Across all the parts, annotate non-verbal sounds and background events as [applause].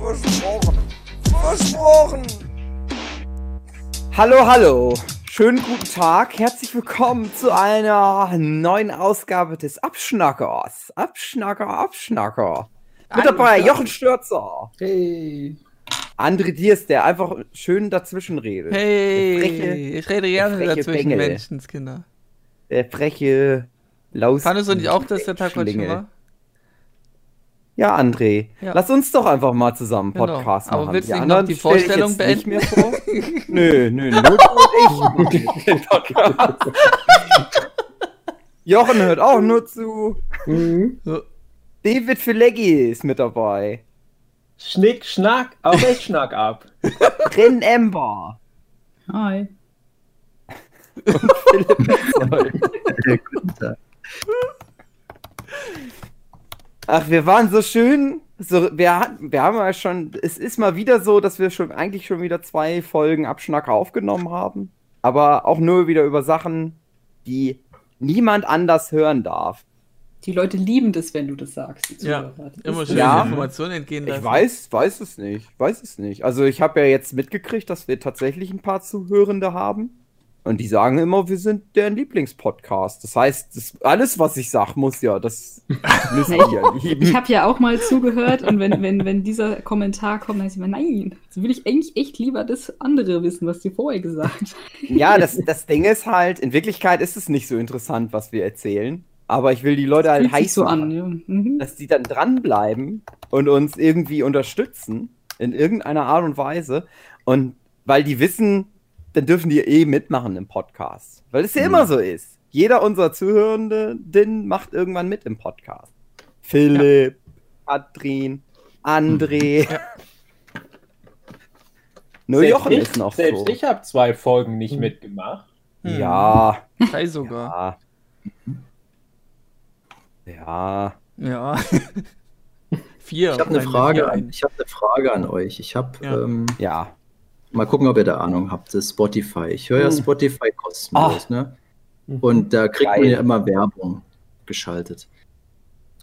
Versprochen. Versprochen. Hallo, hallo. Schönen guten Tag. Herzlich willkommen zu einer neuen Ausgabe des Abschnackers. Abschnacker, Abschnacker. Mit dabei Jochen Stürzer. Hey. André Diers, der einfach schön dazwischen redet. Hey, freche- ich rede gerne dazwischen Bengel. Menschenskinder. Der freche Laus. Fandest du nicht auch, dass der Tag heute war? Ja, André. Ja. Lass uns doch einfach mal zusammen Genau. Podcast Aber machen. willst du nicht anderen noch die stell ich Vorstellung nicht beenden? mehr vor. [laughs] nö, nö, nur du und ich. Den [laughs] Podcast. Jochen hört auch nur zu. So. David Fileggi ist mit dabei. Schnick, Schnack, auch echt Schnack ab. [laughs] Ren Ember. Hi. Philipp. Guten Tag. Ach, wir waren so schön. So, wir, hatten- wir haben ja schon. Es ist mal wieder so, dass wir schon eigentlich schon wieder zwei Folgen Abschnacker aufgenommen haben. Aber auch nur wieder über Sachen, die niemand anders hören darf. Die Leute lieben das, wenn du das sagst. die Ja, Immer schön Ja. Informationen entgehen lassen. Ich weiß, weiß es nicht. Weiß es nicht. Also ich habe ja jetzt mitgekriegt, dass wir tatsächlich ein paar Zuhörende haben. Und die sagen immer, wir sind deren Lieblingspodcast. Das heißt, das, alles, was ich sag, muss ja, das [laughs] müssen die ja lieben. Ich habe ja auch mal zugehört und wenn, wenn, wenn dieser Kommentar kommt, dann ist ich immer, nein, so will ich eigentlich echt lieber das andere wissen, was dir vorher gesagt. Ja, das, das Ding ist halt, in Wirklichkeit ist es nicht so interessant, was wir erzählen. Aber ich will die Leute halt heiß so machen, an. Ja. Mhm. dass die dann dranbleiben und uns irgendwie unterstützen in irgendeiner Art und Weise. Und weil die wissen, dann dürfen die eh mitmachen im Podcast. Weil es ja immer so ist. Jeder unserer Zuhörenden macht irgendwann mit im Podcast. Philipp, Katrin, André. Nur Selbst Jochen ich, ist noch Selbst so. ich habe zwei Folgen nicht mitgemacht. Hm. Ja, Drei sogar. ja. Ja. Ja. Vier. Ich habe eine Frage, an, ich habe eine Frage an euch. Ich habe Ja. ähm, Ja. Mal gucken, ob ihr da Ahnung habt. Das ist Spotify. Ich höre ja Hm. Spotify kostenlos, ne? Und da kriegt man Geil. ja immer Werbung geschaltet.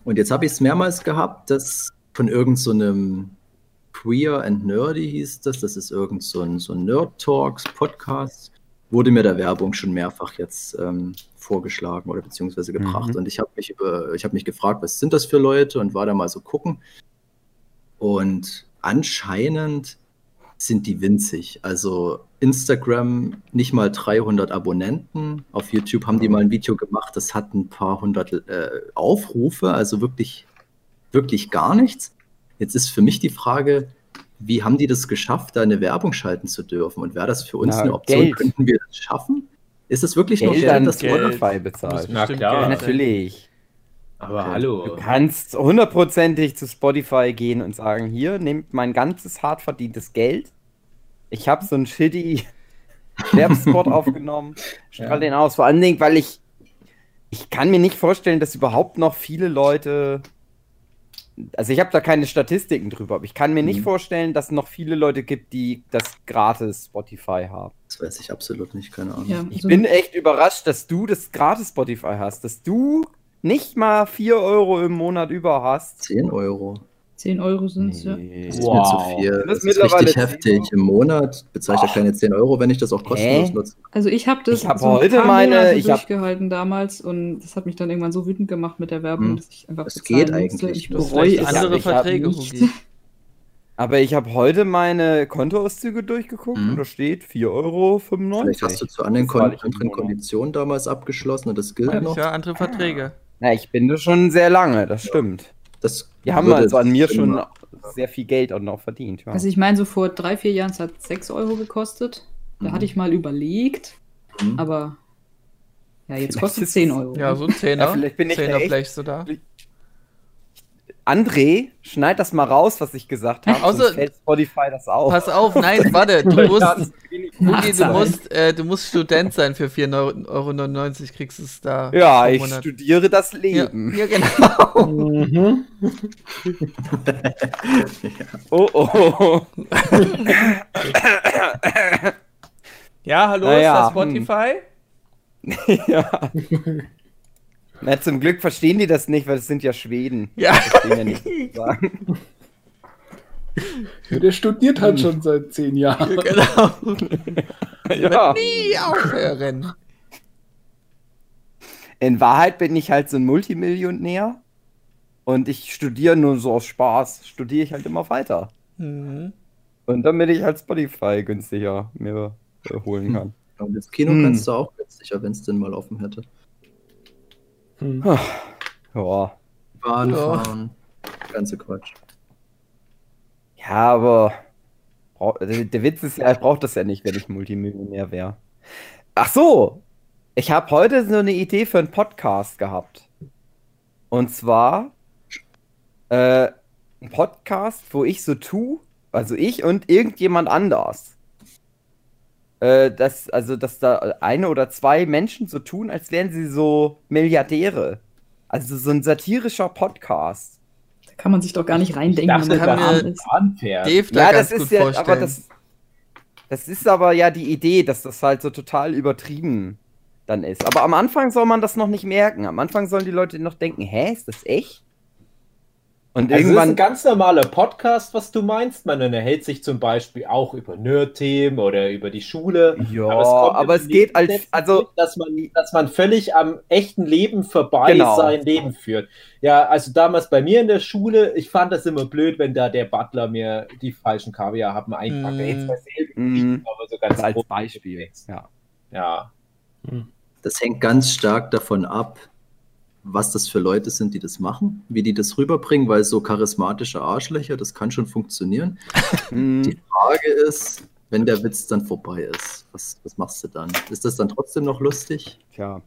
Und jetzt habe ich es mehrmals gehabt, dass von irgendeinem so einem Queer and Nerdy hieß das, das ist irgend so ein, so ein Nerd Talks Podcast, wurde mir da Werbung schon mehrfach jetzt ähm, vorgeschlagen oder beziehungsweise gebracht. Mhm. Und ich habe mich über, ich habe mich gefragt, was sind das für Leute und war da mal so gucken. Und anscheinend sind die winzig. Also Instagram nicht mal 300 Abonnenten. Auf YouTube haben die mal ein Video gemacht, das hat ein paar hundert äh, Aufrufe, also wirklich, wirklich gar nichts. Jetzt ist für mich die Frage, wie haben die das geschafft, da eine Werbung schalten zu dürfen? Und wäre das für uns Na, eine Option? Geld. Könnten wir das schaffen? Ist es wirklich nur Geld Geld, an das Geld. Spotify bezahlt. Na klar. Ja, Geld. natürlich. Aber Okay. hallo. Du kannst hundertprozentig zu Spotify gehen und sagen, hier, nehmt mein ganzes hart verdientes Geld. Ich habe so einen shitty [laughs] Werbespot aufgenommen. Strahl Ja. den aus. Vor allen Dingen, weil ich ich kann mir nicht vorstellen, dass überhaupt noch viele Leute also ich habe da keine Statistiken drüber, aber ich kann mir nicht Mhm. vorstellen, dass es noch viele Leute gibt, die das gratis Spotify haben. Das weiß ich absolut nicht, keine Ahnung. Ja, Ich so- bin echt überrascht, dass du das gratis Spotify hast, dass du nicht mal 4 Euro im Monat über hast. 10 Euro. 10 Euro sind es, ja. Das ist Wow. mir zu viel. Das Das ist richtig 10 heftig. Euro. Im Monat bezahle ich keine 10 Euro, wenn ich das auch kostenlos Hä? nutze. Also ich habe das Ich hab so heute meine- Monate ich hab- durchgehalten damals und das hat mich dann irgendwann so wütend gemacht mit der Werbung, Hm. dass ich einfach Das geht musste. eigentlich Ich nur. bereue andere ich hab Verträge. [laughs] Aber ich habe heute meine Kontoauszüge durchgeguckt Mhm. und da steht 4,95 Euro. Vielleicht hast du zu anderen, Kon anderen. Konditionen damals abgeschlossen und das gilt Ja, noch. ja, andere Verträge. Na, ich bin da schon sehr lange, das stimmt. Das Die haben also an mir schon sehr viel Geld auch noch verdient. Ja. Also ich meine, so vor drei, vier Jahren, es hat 6 Euro gekostet. Da Mhm. hatte ich mal überlegt, Mhm. aber ja, jetzt Vielleicht kostet es 10 es- Euro. Ja, so ein [laughs] Zehner. Ja, vielleicht bin ich Zehner bleibst du da. André, schneid das mal raus, was ich gesagt habe. Außer- fällt Spotify das auf. Pass auf, nein, warte, [laughs] du musst, Hugi, du musst, äh, du musst Student sein für 4,99 Euro, kriegst du es da. Ja, ich Monat. studiere das ja, Leben. ja, genau. [laughs] Mhm. Oh, oh. Ja, hallo, Naja, ist das Spotify? [laughs] ja. Na, zum Glück verstehen die das nicht, weil es sind ja Schweden. Ja. Ja nicht. [laughs] Ja, der studiert halt schon seit zehn Jahren. Ja, [laughs] genau. [laughs] Ja. Nie aufhören. In Wahrheit bin ich halt so ein Multimillionär und ich studiere nur so aus Spaß, studiere ich halt immer weiter. Mhm. Und damit ich halt Spotify günstiger mir äh, holen kann. Und das Kino Hm. kannst du auch günstiger, wenn es denn mal offen hätte. Hm. Ja. Bahn Ja. fahren, ganze Quatsch. Ja, aber der Witz ist ja, ich brauche das ja nicht, wenn ich Multimillionär wäre. Ach so, ich habe heute so eine Idee für einen Podcast gehabt. Und zwar äh, ein Podcast, wo ich so tue, also ich und irgendjemand anders. Äh, dass, also, dass da eine oder zwei Menschen so tun, als wären sie so Milliardäre. Also so ein satirischer Podcast. Da kann man sich doch gar nicht Ich reindenken, dachte, wenn kann. Bahnpferd. Dave da Ja, ganz das gut ist ja, vorstellen. aber das, das ist aber ja die Idee, dass das halt so total übertrieben dann ist. Aber am Anfang soll man das noch nicht merken. Am Anfang sollen die Leute noch denken, hä, ist das echt? Und Also das ist irgendwann, ein ganz normaler Podcast, was du meinst. Man unterhält sich zum Beispiel auch über Nerd-Themen oder über die Schule. ja, kommt aber im es geht als, also, mit, dass man, dass man völlig am echten Leben vorbei Genau. sein Leben führt. Ja, also damals bei mir in der Schule, ich fand das immer blöd, wenn da der Butler mir die falschen Kaviarhappen einpackt. Mm. Jetzt Mm. Aber so ganz als grob Beispiel, ja. Ja. Das hängt ganz stark davon ab, was das für Leute sind, die das machen, wie die das rüberbringen, weil so charismatische Arschlöcher, das kann schon funktionieren. [laughs] Die Frage ist, wenn der Witz dann vorbei ist, was, was machst du dann? Ist das dann trotzdem noch lustig? Tja.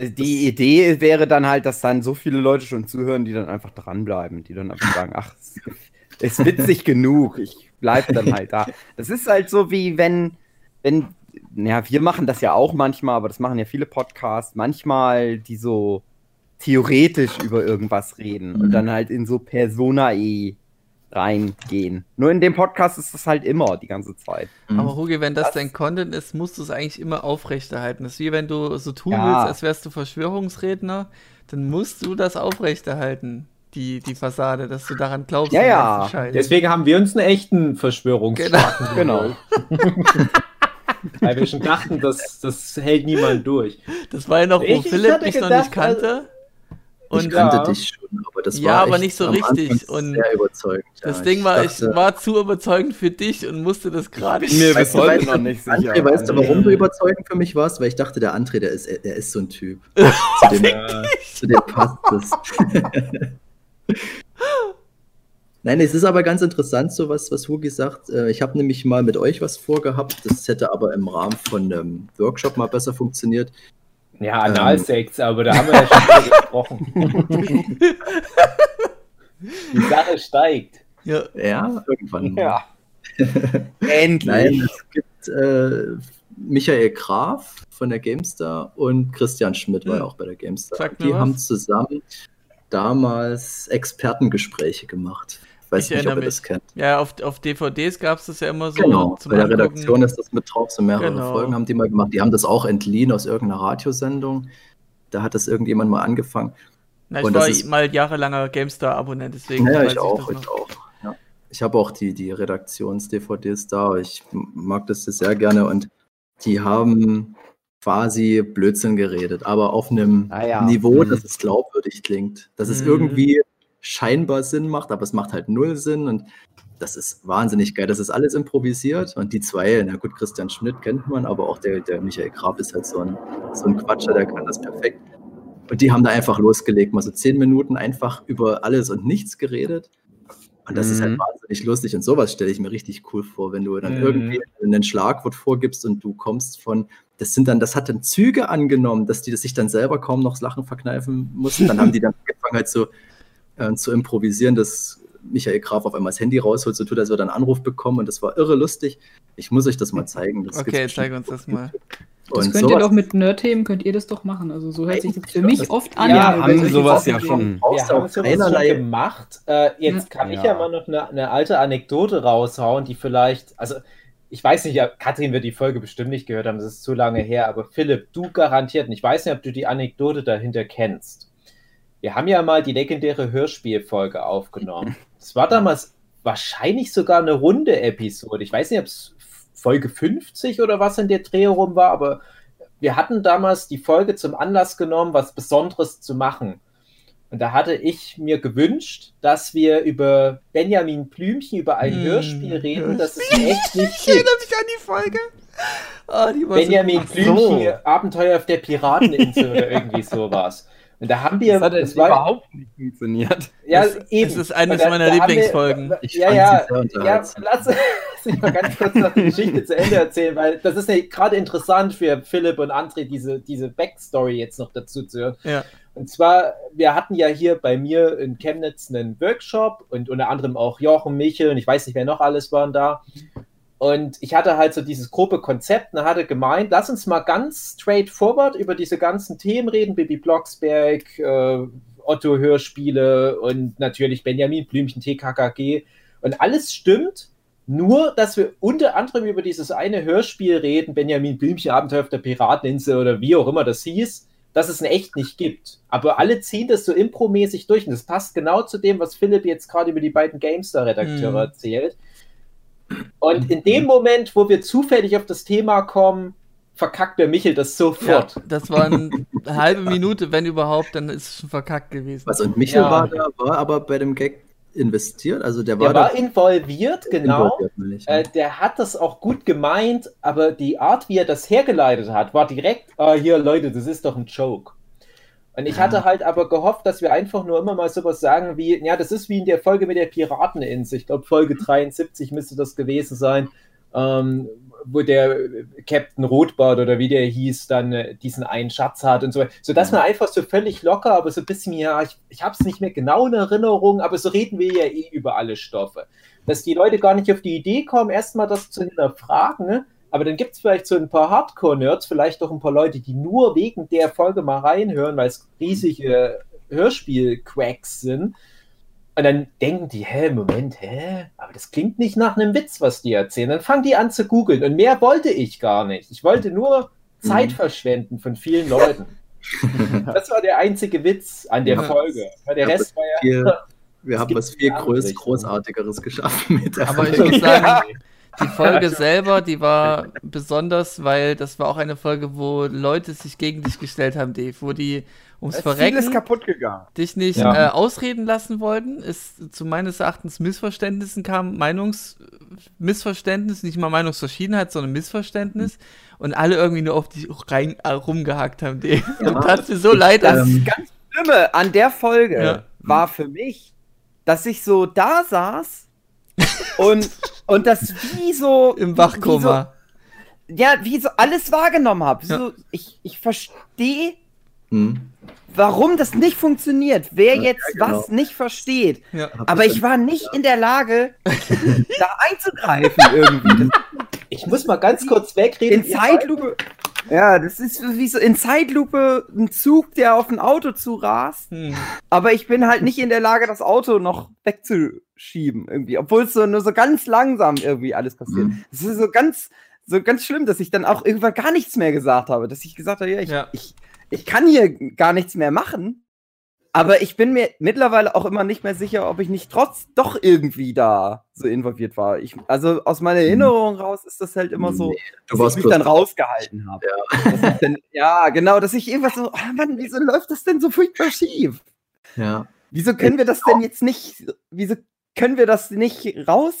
Die Idee wäre dann halt, dass dann so viele Leute schon zuhören, die dann einfach dranbleiben, die dann einfach sagen, ach, es ist witzig genug, ich bleib dann [laughs] halt da. Das ist halt so wie wenn, wenn, ja, wir machen das ja auch manchmal, aber das machen ja viele Podcasts, manchmal die so theoretisch über irgendwas reden und Mhm. dann halt in so Personae reingehen. Nur in dem Podcast ist das halt immer die ganze Zeit. Hm. Aber Hugi, wenn das, Das- dein Content ist, musst du es eigentlich immer aufrechterhalten. Das ist wie wenn du so tun Ja. willst, als wärst du Verschwörungsredner, dann musst du das aufrechterhalten, die, die Fassade, dass du daran glaubst. Ja, ja. Deswegen haben wir uns einen echten Verschwörungsschwachen Genau. [laughs] Weil wir schon dachten, das, das hält niemand durch. Das war ja noch, wo Ich- ich Philipp mich noch nicht kannte. ich Und kannte ja. dich schon, aber das Ja, war aber echt nicht so am richtig und sehr überzeugend. das ja. Ding war, ich dachte, war zu überzeugend für dich und musste das gerade mir Weißt bis du, weißt noch nicht sicher. André, weißt du, warum du überzeugend für mich warst? Weil ich dachte, der André, der ist, der ist so ein Typ. [laughs] zu, dem, zu dem passt es. [laughs] Nein, es ist aber ganz interessant, so was, was Hugi sagt. Äh, Ich habe nämlich mal mit euch was vorgehabt. Das hätte aber im Rahmen von einem Workshop mal besser funktioniert. Ja, Analsex, aber da haben wir ja schon drüber [laughs] gesprochen. Die Sache steigt. Ja, Ja, irgendwann. Ja. Endlich. Nein, es gibt äh, Michael Graf von der GameStar und Christian Schmidt war Hm. ja auch bei der GameStar. Die was. haben zusammen damals Expertengespräche gemacht. Ich weiß Ich nicht, ob erinnere ihr das kennt. ja auf, auf DVDs gab es das ja immer so. Genau, zum bei der Angucken. Redaktion ist das mit drauf, so mehrere Genau. Folgen haben die mal gemacht. Die haben das auch entliehen aus irgendeiner Radiosendung. Da hat das irgendjemand mal angefangen. Na, ich und das war ist- mal jahrelanger GameStar-Abonnent, deswegen. Ja, weiß ich auch, das ich auch. Ja. Ich habe auch die, die Redaktions-DVDs da. Ich mag das sehr gerne und die haben quasi Blödsinn geredet, aber auf einem Ah ja. Niveau, Mhm. dass es glaubwürdig klingt. Dass es Mhm. irgendwie scheinbar Sinn macht, aber es macht halt null Sinn und das ist wahnsinnig geil. Das ist alles improvisiert und die zwei, na gut, Christian Schmidt kennt man, aber auch der, der Michael Graf ist halt so ein, so ein Quatscher, der kann das perfekt. Und die haben da einfach losgelegt, mal so zehn Minuten einfach über alles und nichts geredet. Und das ist halt Mhm. wahnsinnig lustig. Und sowas stelle ich mir richtig cool vor, wenn du dann Mhm. irgendwie einen Schlagwort vorgibst und du kommst von, das sind dann, das hat dann Züge angenommen, dass die das sich dann selber kaum noch Lachen verkneifen mussten. Dann haben die dann angefangen halt so, äh, zu improvisieren, dass Michael Graf auf einmal das Handy rausholt, so tut, als würde er einen Anruf bekommen und das war irre lustig. Ich muss euch das mal zeigen. Das Okay, zeig uns das mal. Das Und könnt ihr sowas- doch mit Nerd-Themen, könnt ihr das doch machen. Also so hört sich das für mich oft an. Ja, Wir haben sowas ja schon. Wir haben auch keinerlei- gemacht. Äh, jetzt kann ich Ja. ja mal noch eine, eine alte Anekdote raushauen, die vielleicht, also ich weiß nicht, ja, Katrin wird die Folge bestimmt nicht gehört haben, das ist zu lange her, aber Philipp, du garantiert, und ich weiß nicht, ob du die Anekdote dahinter kennst. Wir haben ja mal die legendäre Hörspielfolge aufgenommen. Es war damals wahrscheinlich sogar eine runde Episode. Ich weiß nicht, ob es Folge 50 oder was in der Dreh rum war, aber wir hatten damals die Folge zum Anlass genommen, was Besonderes zu machen. Und da hatte ich mir gewünscht, dass wir über Benjamin Blümchen, über ein Hm, Hörspiel reden, das es echt nicht Ich erinnere mich an die Folge. Ah, die war Benjamin so Blümchen, Abenteuer auf der Pirateninsel oder [laughs] irgendwie sowas. Und da haben wir, Das hat das überhaupt nicht funktioniert. ja, Es- eben. es ist eines da- meiner da haben wir- Lieblingsfolgen. Ich ja, ja, ja, lass [laughs] mich mal ganz kurz noch die Geschichte zu Ende erzählen, weil das ist ja gerade interessant für Philipp und André, diese, diese Backstory jetzt noch dazu zu hören. Ja. Und zwar, wir hatten ja hier bei mir in Chemnitz einen Workshop und unter anderem auch Jochen, Michel und ich weiß nicht, wer noch alles waren da. Und ich hatte halt so dieses grobe Konzept und hatte gemeint, lass uns mal ganz straightforward über diese ganzen Themen reden, Bibi Blocksberg, äh, Otto Hörspiele und natürlich Benjamin Blümchen, TKKG. Und alles stimmt, nur dass wir unter anderem über dieses eine Hörspiel reden, Benjamin Blümchen, Abenteuer auf der Pirateninsel oder wie auch immer das hieß, dass es in echt nicht gibt. Aber alle ziehen das so impromäßig durch und das passt genau zu dem, was Philipp jetzt gerade über die beiden GameStar-Redakteure Mhm. erzählt. Und in dem Moment, wo wir zufällig auf das Thema kommen, verkackt der Michel das Ja, sofort. das war eine halbe Minute, wenn überhaupt, dann ist es schon verkackt gewesen. Was und Michael Ja. war da, war aber bei dem Gag investiert, also der war Der war da involviert, genau. involviert, Äh, der hat das auch gut gemeint, aber die Art, wie er das hergeleitet hat, war direkt, ah, hier Leute, das ist doch ein Joke. Und ich hatte halt aber gehofft, dass wir einfach nur immer mal sowas sagen wie, ja, das ist wie in der Folge mit der Pirateninsel. Ich glaube, Folge 73 müsste das gewesen sein, ähm, wo der Captain Rotbart oder wie der hieß, dann äh, diesen einen Schatz hat und so. Sodass man einfach so völlig locker, aber so ein bisschen, ja, ich, ich habe es nicht mehr genau in Erinnerung, aber so reden wir ja eh über alle Stoffe. Dass die Leute gar nicht auf die Idee kommen, erstmal das zu hinterfragen, ne? Aber dann gibt es vielleicht so ein paar Hardcore-Nerds, vielleicht auch ein paar Leute, die nur wegen der Folge mal reinhören, weil es riesige Hörspiel-Quacks sind. Und dann denken die, hä, Moment, hä? Aber das klingt nicht nach einem Witz, was die erzählen. Dann fangen die an zu googeln. Und mehr wollte ich gar nicht. Ich wollte nur Zeit verschwenden von vielen Leuten. [laughs] Das war der einzige Witz an der Ja. Folge. Weil der Rest war ja. [laughs] wir haben was viel Richtungen. Großartigeres geschaffen mit der Aber ich Folge. muss sagen, [laughs] die Folge selber, die war besonders, weil das war auch eine Folge, wo Leute sich gegen dich gestellt haben, Dave, wo die ums Verrecken kaputt gegangen. dich nicht Ja. äh, ausreden lassen wollten. Es zu meines Erachtens Missverständnissen kam, Meinungsmissverständnis, nicht mal Meinungsverschiedenheit, sondern Missverständnis. Und alle irgendwie nur auf dich rein, äh, rumgehackt haben, Dave. Ja. Und tat mir so leid, Das Ähm, ganz Schlimme an der Folge Ja. war für mich, dass ich so da saß und, und das wie so. [laughs] im Wie Wachkoma. so, ja, wie so alles wahrgenommen habe. Ja. So, ich ich verstehe, Hm. warum das nicht funktioniert, wer Ja, jetzt ja, genau. was nicht versteht. Aber ich war nicht in der Lage, [laughs] da einzugreifen [laughs] irgendwie. Ich muss mal ganz kurz wegreden. In Zeitlupe. Ja, das ist wie so in Zeitlupe ein Zug, der auf ein Auto zurast. Hm. Aber ich bin halt nicht in der Lage, das Auto noch wegzuschieben irgendwie. Obwohl es so nur so ganz langsam irgendwie alles passiert. Mhm. Es ist so ganz, so ganz schlimm, dass ich dann auch irgendwann gar nichts mehr gesagt habe. Dass ich gesagt habe, ja, ich, Ja. ich, ich kann hier gar nichts mehr machen. Aber ich bin mir mittlerweile auch immer nicht mehr sicher, ob ich nicht trotz doch irgendwie da so involviert war. Ich, also aus meiner Erinnerung raus ist das halt immer so, Nee, dass ich mich dann rausgehalten habe. Ja. [laughs] Ja, genau, dass ich irgendwas so, oh Mann, wieso läuft das denn so furchtbar schief? ja. Wieso können wir das denn jetzt nicht, wieso können wir das nicht raus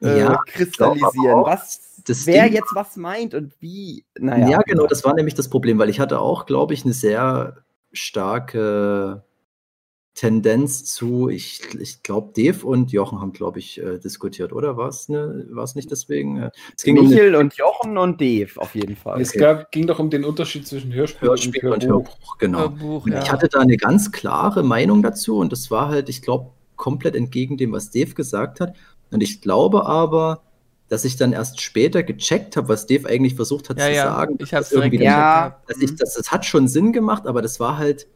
äh, was, das wer Ding- jetzt was meint und wie? Naja. Ja, genau, das war nämlich das Problem, weil ich hatte auch, glaube ich, eine sehr starke Tendenz zu, ich, ich glaube, Dave und Jochen haben, glaube ich, äh, diskutiert, oder? War es ne, war's nicht deswegen? Äh, Es ging um den Michel und Jochen und Dave auf jeden Fall. Es gab, ging doch um den Unterschied zwischen Hörspiel, Hörspiel und Hörbuch, genau. Hörbuch, Und ja. Ich hatte da eine ganz klare Meinung dazu und das war halt, ich glaube, komplett entgegen dem, was Dave gesagt hat. Und ich glaube aber, dass ich dann erst später gecheckt habe, was Dave eigentlich versucht hat ja, zu ja, sagen. ich dass das irgendwie direkt Ja. dass ich, das, das hat schon Sinn gemacht, aber das war halt,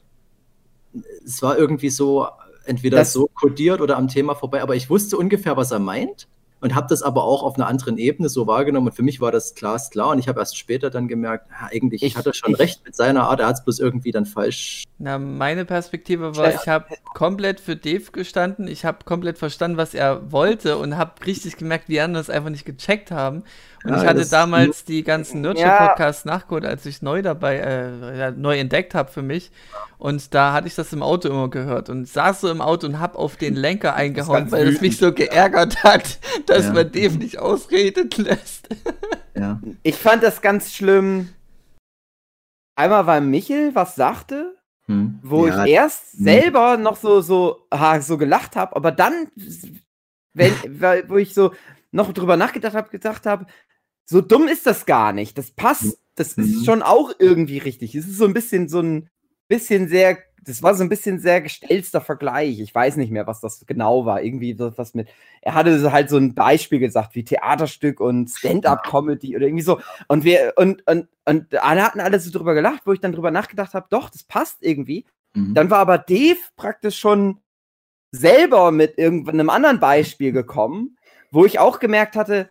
es war irgendwie so, entweder Das- so kodiert oder am Thema vorbei, aber ich wusste ungefähr, was er meint und habe das aber auch auf einer anderen Ebene so wahrgenommen und für mich war das glasklar und ich habe erst später dann gemerkt, ja, eigentlich Ich- hat er schon ich- recht mit seiner Art, er hat es bloß irgendwie dann falsch. Na, meine Perspektive war, ich habe komplett für Dave gestanden, ich habe komplett verstanden, was er wollte und habe richtig gemerkt, wie die anderen es einfach nicht gecheckt haben. Und Ja, ich hatte damals die ganzen Ja. Nurture-Podcasts nachgeholt, als ich neu dabei, äh, ja, neu entdeckt habe für mich. Und da hatte ich das im Auto immer gehört und saß so im Auto und habe auf den Lenker eingehauen, weil es mich so geärgert hat, dass Ja. man Dave nicht ausreden lässt. Ja. Ich fand das ganz schlimm. Einmal, weil Michel was sagte, Hm. wo ja, ich erst hm. selber noch so, so, ha, so gelacht habe, aber dann, wenn, weil, wo ich so noch drüber nachgedacht habe, gesagt habe, so dumm ist das gar nicht. Das passt, das Mhm. ist schon auch irgendwie richtig. Es ist so ein bisschen so ein bisschen sehr, das war so ein bisschen sehr gestelzter Vergleich. Ich weiß nicht mehr, was das genau war. Irgendwie so was mit, er hatte halt so ein Beispiel gesagt, wie Theaterstück und Stand-up-Comedy oder irgendwie so. Und wir, und, und, und alle hatten alle so drüber gelacht, wo ich dann drüber nachgedacht habe, doch, das passt irgendwie. Hm. Dann war aber Dave praktisch schon selber mit irgendeinem anderen Beispiel gekommen, wo ich auch gemerkt hatte,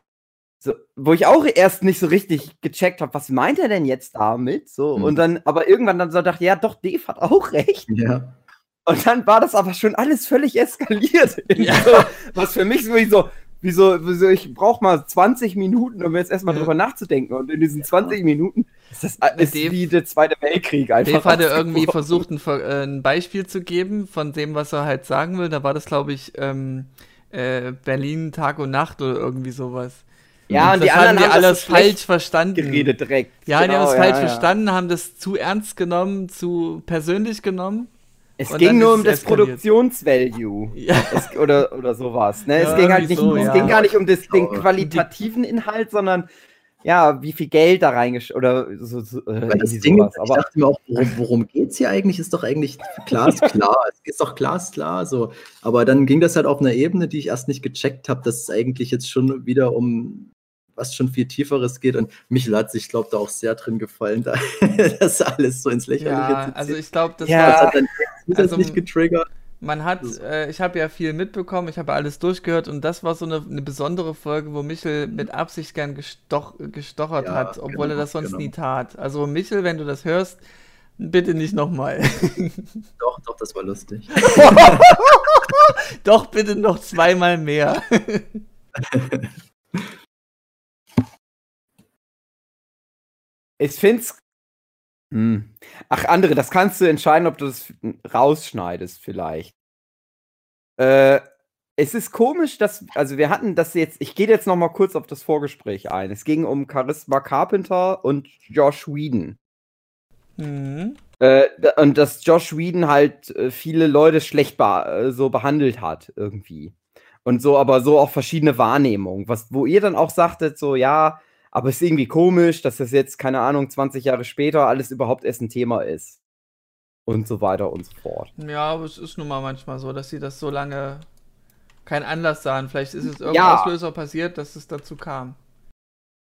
so, wo ich auch erst nicht so richtig gecheckt habe, was meint er denn jetzt damit? So, Mhm. und dann, aber irgendwann dann so dachte, ja, doch, Dave hat auch recht. ja. Und dann war das aber schon alles völlig eskaliert. [laughs] so, was für mich so wie so, wie so, wie so ich brauche mal 20 Minuten, um jetzt erstmal Ja. drüber nachzudenken. Und in diesen 20 Minuten ist das ist Dave- wie der Zweite Weltkrieg einfach. Dave hatte irgendwie versucht, ein, äh, ein Beispiel zu geben von dem, was er halt sagen will. Da war das, glaube ich, ähm, äh, Berlin Tag und Nacht oder irgendwie sowas. Ja, und das die haben anderen die haben alles falsch verstanden. geredet direkt. Ja, die haben Genau, es falsch ja, ja. verstanden, haben das zu ernst genommen, zu persönlich genommen. Es Und ging nur um es das. Produktionsvalue. [laughs] Ja. Es, oder, oder sowas. Ne? Ja, es ging halt nicht, so, es ja. ging gar nicht um das, den Aber- qualitativen Inhalt, sondern ja, wie viel Geld da reingesch oder so, so äh, das Ding sowas. ist, ich Aber dachte mir auch, worum, worum geht es hier eigentlich? Ist doch eigentlich glasklar. [laughs] es ist doch glasklar so. Aber dann ging das halt auf einer Ebene, die ich erst nicht gecheckt habe, dass es eigentlich jetzt schon wieder um was schon viel Tieferes geht. Und Michel hat sich, glaube da auch sehr drin gefallen, da, [laughs] das alles so ins Lächerliche Ja, zu also ich glaube, das Ja. das war hat dann also- getriggert. Man hat, äh, ich habe ja viel mitbekommen, ich habe alles durchgehört und das war so eine, eine besondere Folge, wo Michel mit Absicht gern gestoch, gestochert Ja, hat, obwohl er genau, das sonst genau. nie tat. Also Michel, wenn du das hörst, bitte nicht nochmal. [laughs] Doch, doch, das war lustig. [laughs] Doch bitte noch zweimal mehr. Ich find's. Hm. Ach, andere, das kannst du entscheiden, ob du das rausschneidest, vielleicht. Äh, es ist komisch, dass, also wir hatten das jetzt, ich gehe jetzt noch mal kurz auf das Vorgespräch ein. Es ging um Charisma Carpenter und Josh Whedon. Hm. Äh, und dass Josh Whedon halt äh, viele Leute schlecht be äh, so behandelt hat, irgendwie. Und so, aber so auch verschiedene Wahrnehmungen. Was, wo ihr dann auch sagtet, so, ja, aber es ist irgendwie komisch, dass das jetzt, keine Ahnung, 20 Jahre später alles überhaupt erst ein Thema ist. Und so weiter und so fort. Ja, aber es ist nun mal manchmal so, dass sie das so lange keinen Anlass sahen. Vielleicht ist es irgendein Ja. Auslöser passiert, dass es dazu kam.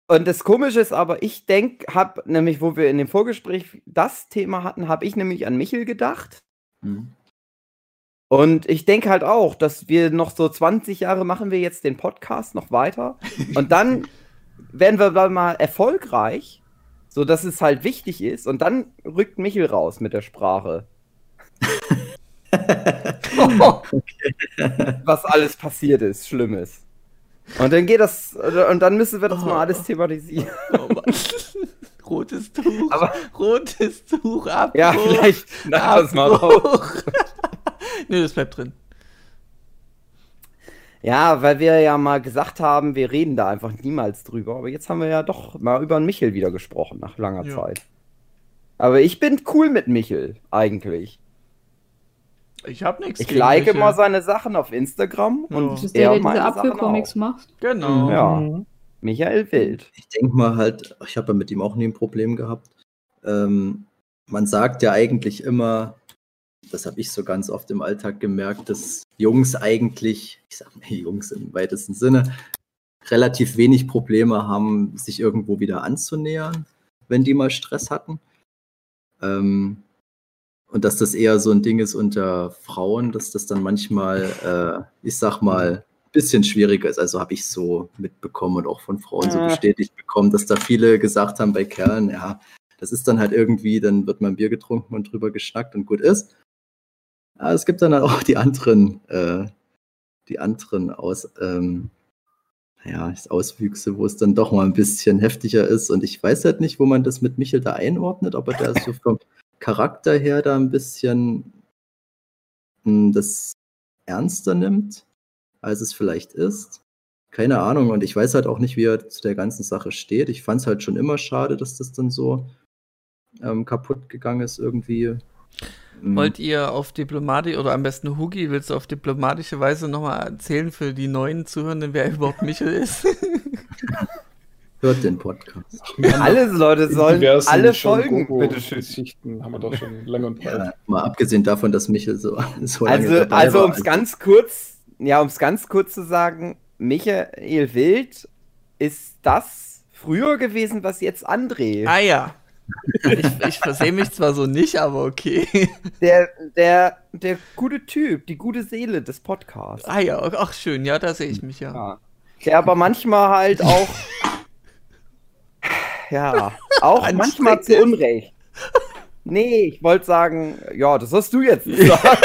Und das Komische ist aber, ich denke, hab nämlich, wo wir in dem Vorgespräch das Thema hatten, habe ich nämlich an Michel gedacht. Hm. Und ich denke halt auch, dass wir noch so 20 Jahre machen wir jetzt den Podcast noch weiter. Und dann [laughs] werden wir mal erfolgreich, so dass es halt wichtig ist. Und dann rückt Michel raus mit der Sprache. [laughs] Was alles passiert ist, Schlimmes. Und dann geht das, und dann müssen wir das mal alles thematisieren. Oh Mann. Rotes Tuch. Aber- rotes Tuch ab. Ja, vielleicht wir es mal raus. [laughs] nee, das bleibt drin. Ja, weil wir ja mal gesagt haben, wir reden da einfach niemals drüber. Aber jetzt haben wir ja doch mal über den Michel wieder gesprochen, nach langer Ja. Zeit. Aber ich bin cool mit Michel, eigentlich. Ich hab nichts. Ich gegen like Michel. immer seine Sachen auf Instagram Ja. und ist der, er der diese Apfelcomics auch. macht. Genau. Ja. Michael Wild. Ich denke mal halt, ich habe ja mit ihm auch nie ein Problem gehabt. Ähm, man sagt ja eigentlich immer, das habe ich so ganz oft im Alltag gemerkt, dass Jungs eigentlich, ich sag mal Jungs im weitesten Sinne, relativ wenig Probleme haben, sich irgendwo wieder anzunähern, wenn die mal Stress hatten. Ähm, und dass das eher so ein Ding ist unter Frauen, dass das dann manchmal, äh, ich sag mal, ein bisschen schwieriger ist. Also habe ich so mitbekommen und auch von Frauen so bestätigt bekommen, dass da viele gesagt haben bei Kerlen, ja, das ist dann halt irgendwie, dann wird mal ein Bier getrunken und drüber geschnackt und gut ist. Aber es gibt dann [laughs] auch die anderen, äh, die anderen Aus, ähm, ja, Auswüchse, wo es dann doch mal ein bisschen heftiger ist. Und ich weiß halt nicht, wo man das mit Michel da einordnet, aber der ist so vom Charakter her da ein bisschen mh, das ernster nimmt, als es vielleicht ist. Keine Ahnung. Und ich weiß halt auch nicht, wie er zu der ganzen Sache steht. Ich fand es halt schon immer schade, dass das dann so ähm, kaputt gegangen ist irgendwie. Mm. Wollt ihr auf Diplomatik oder am besten Hugi, willst du auf diplomatische Weise nochmal erzählen für die neuen Zuhörenden, wer überhaupt Michel ist? [laughs] Hört den Podcast. Alle Leute sollen alle Folgen, Gogo bitteschön. Geschichten haben wir doch schon [laughs] lange und breit. Ja, mal abgesehen davon, dass Michel so, so lange Also, also um es ganz kurz, ja, um es ganz kurz zu sagen, Michael Wild ist das früher gewesen, was jetzt André. ah ja. Ich, ich versehe mich zwar so nicht, aber okay. Der, der, der gute Typ, die gute Seele des Podcasts. Ah ja, ach schön, ja, da sehe ich mich ja. Ja. Der aber manchmal halt auch. Ja, auch manchmal zu Unrecht. Nee, ich wollte sagen, ja, das hast du jetzt [laughs] gesagt.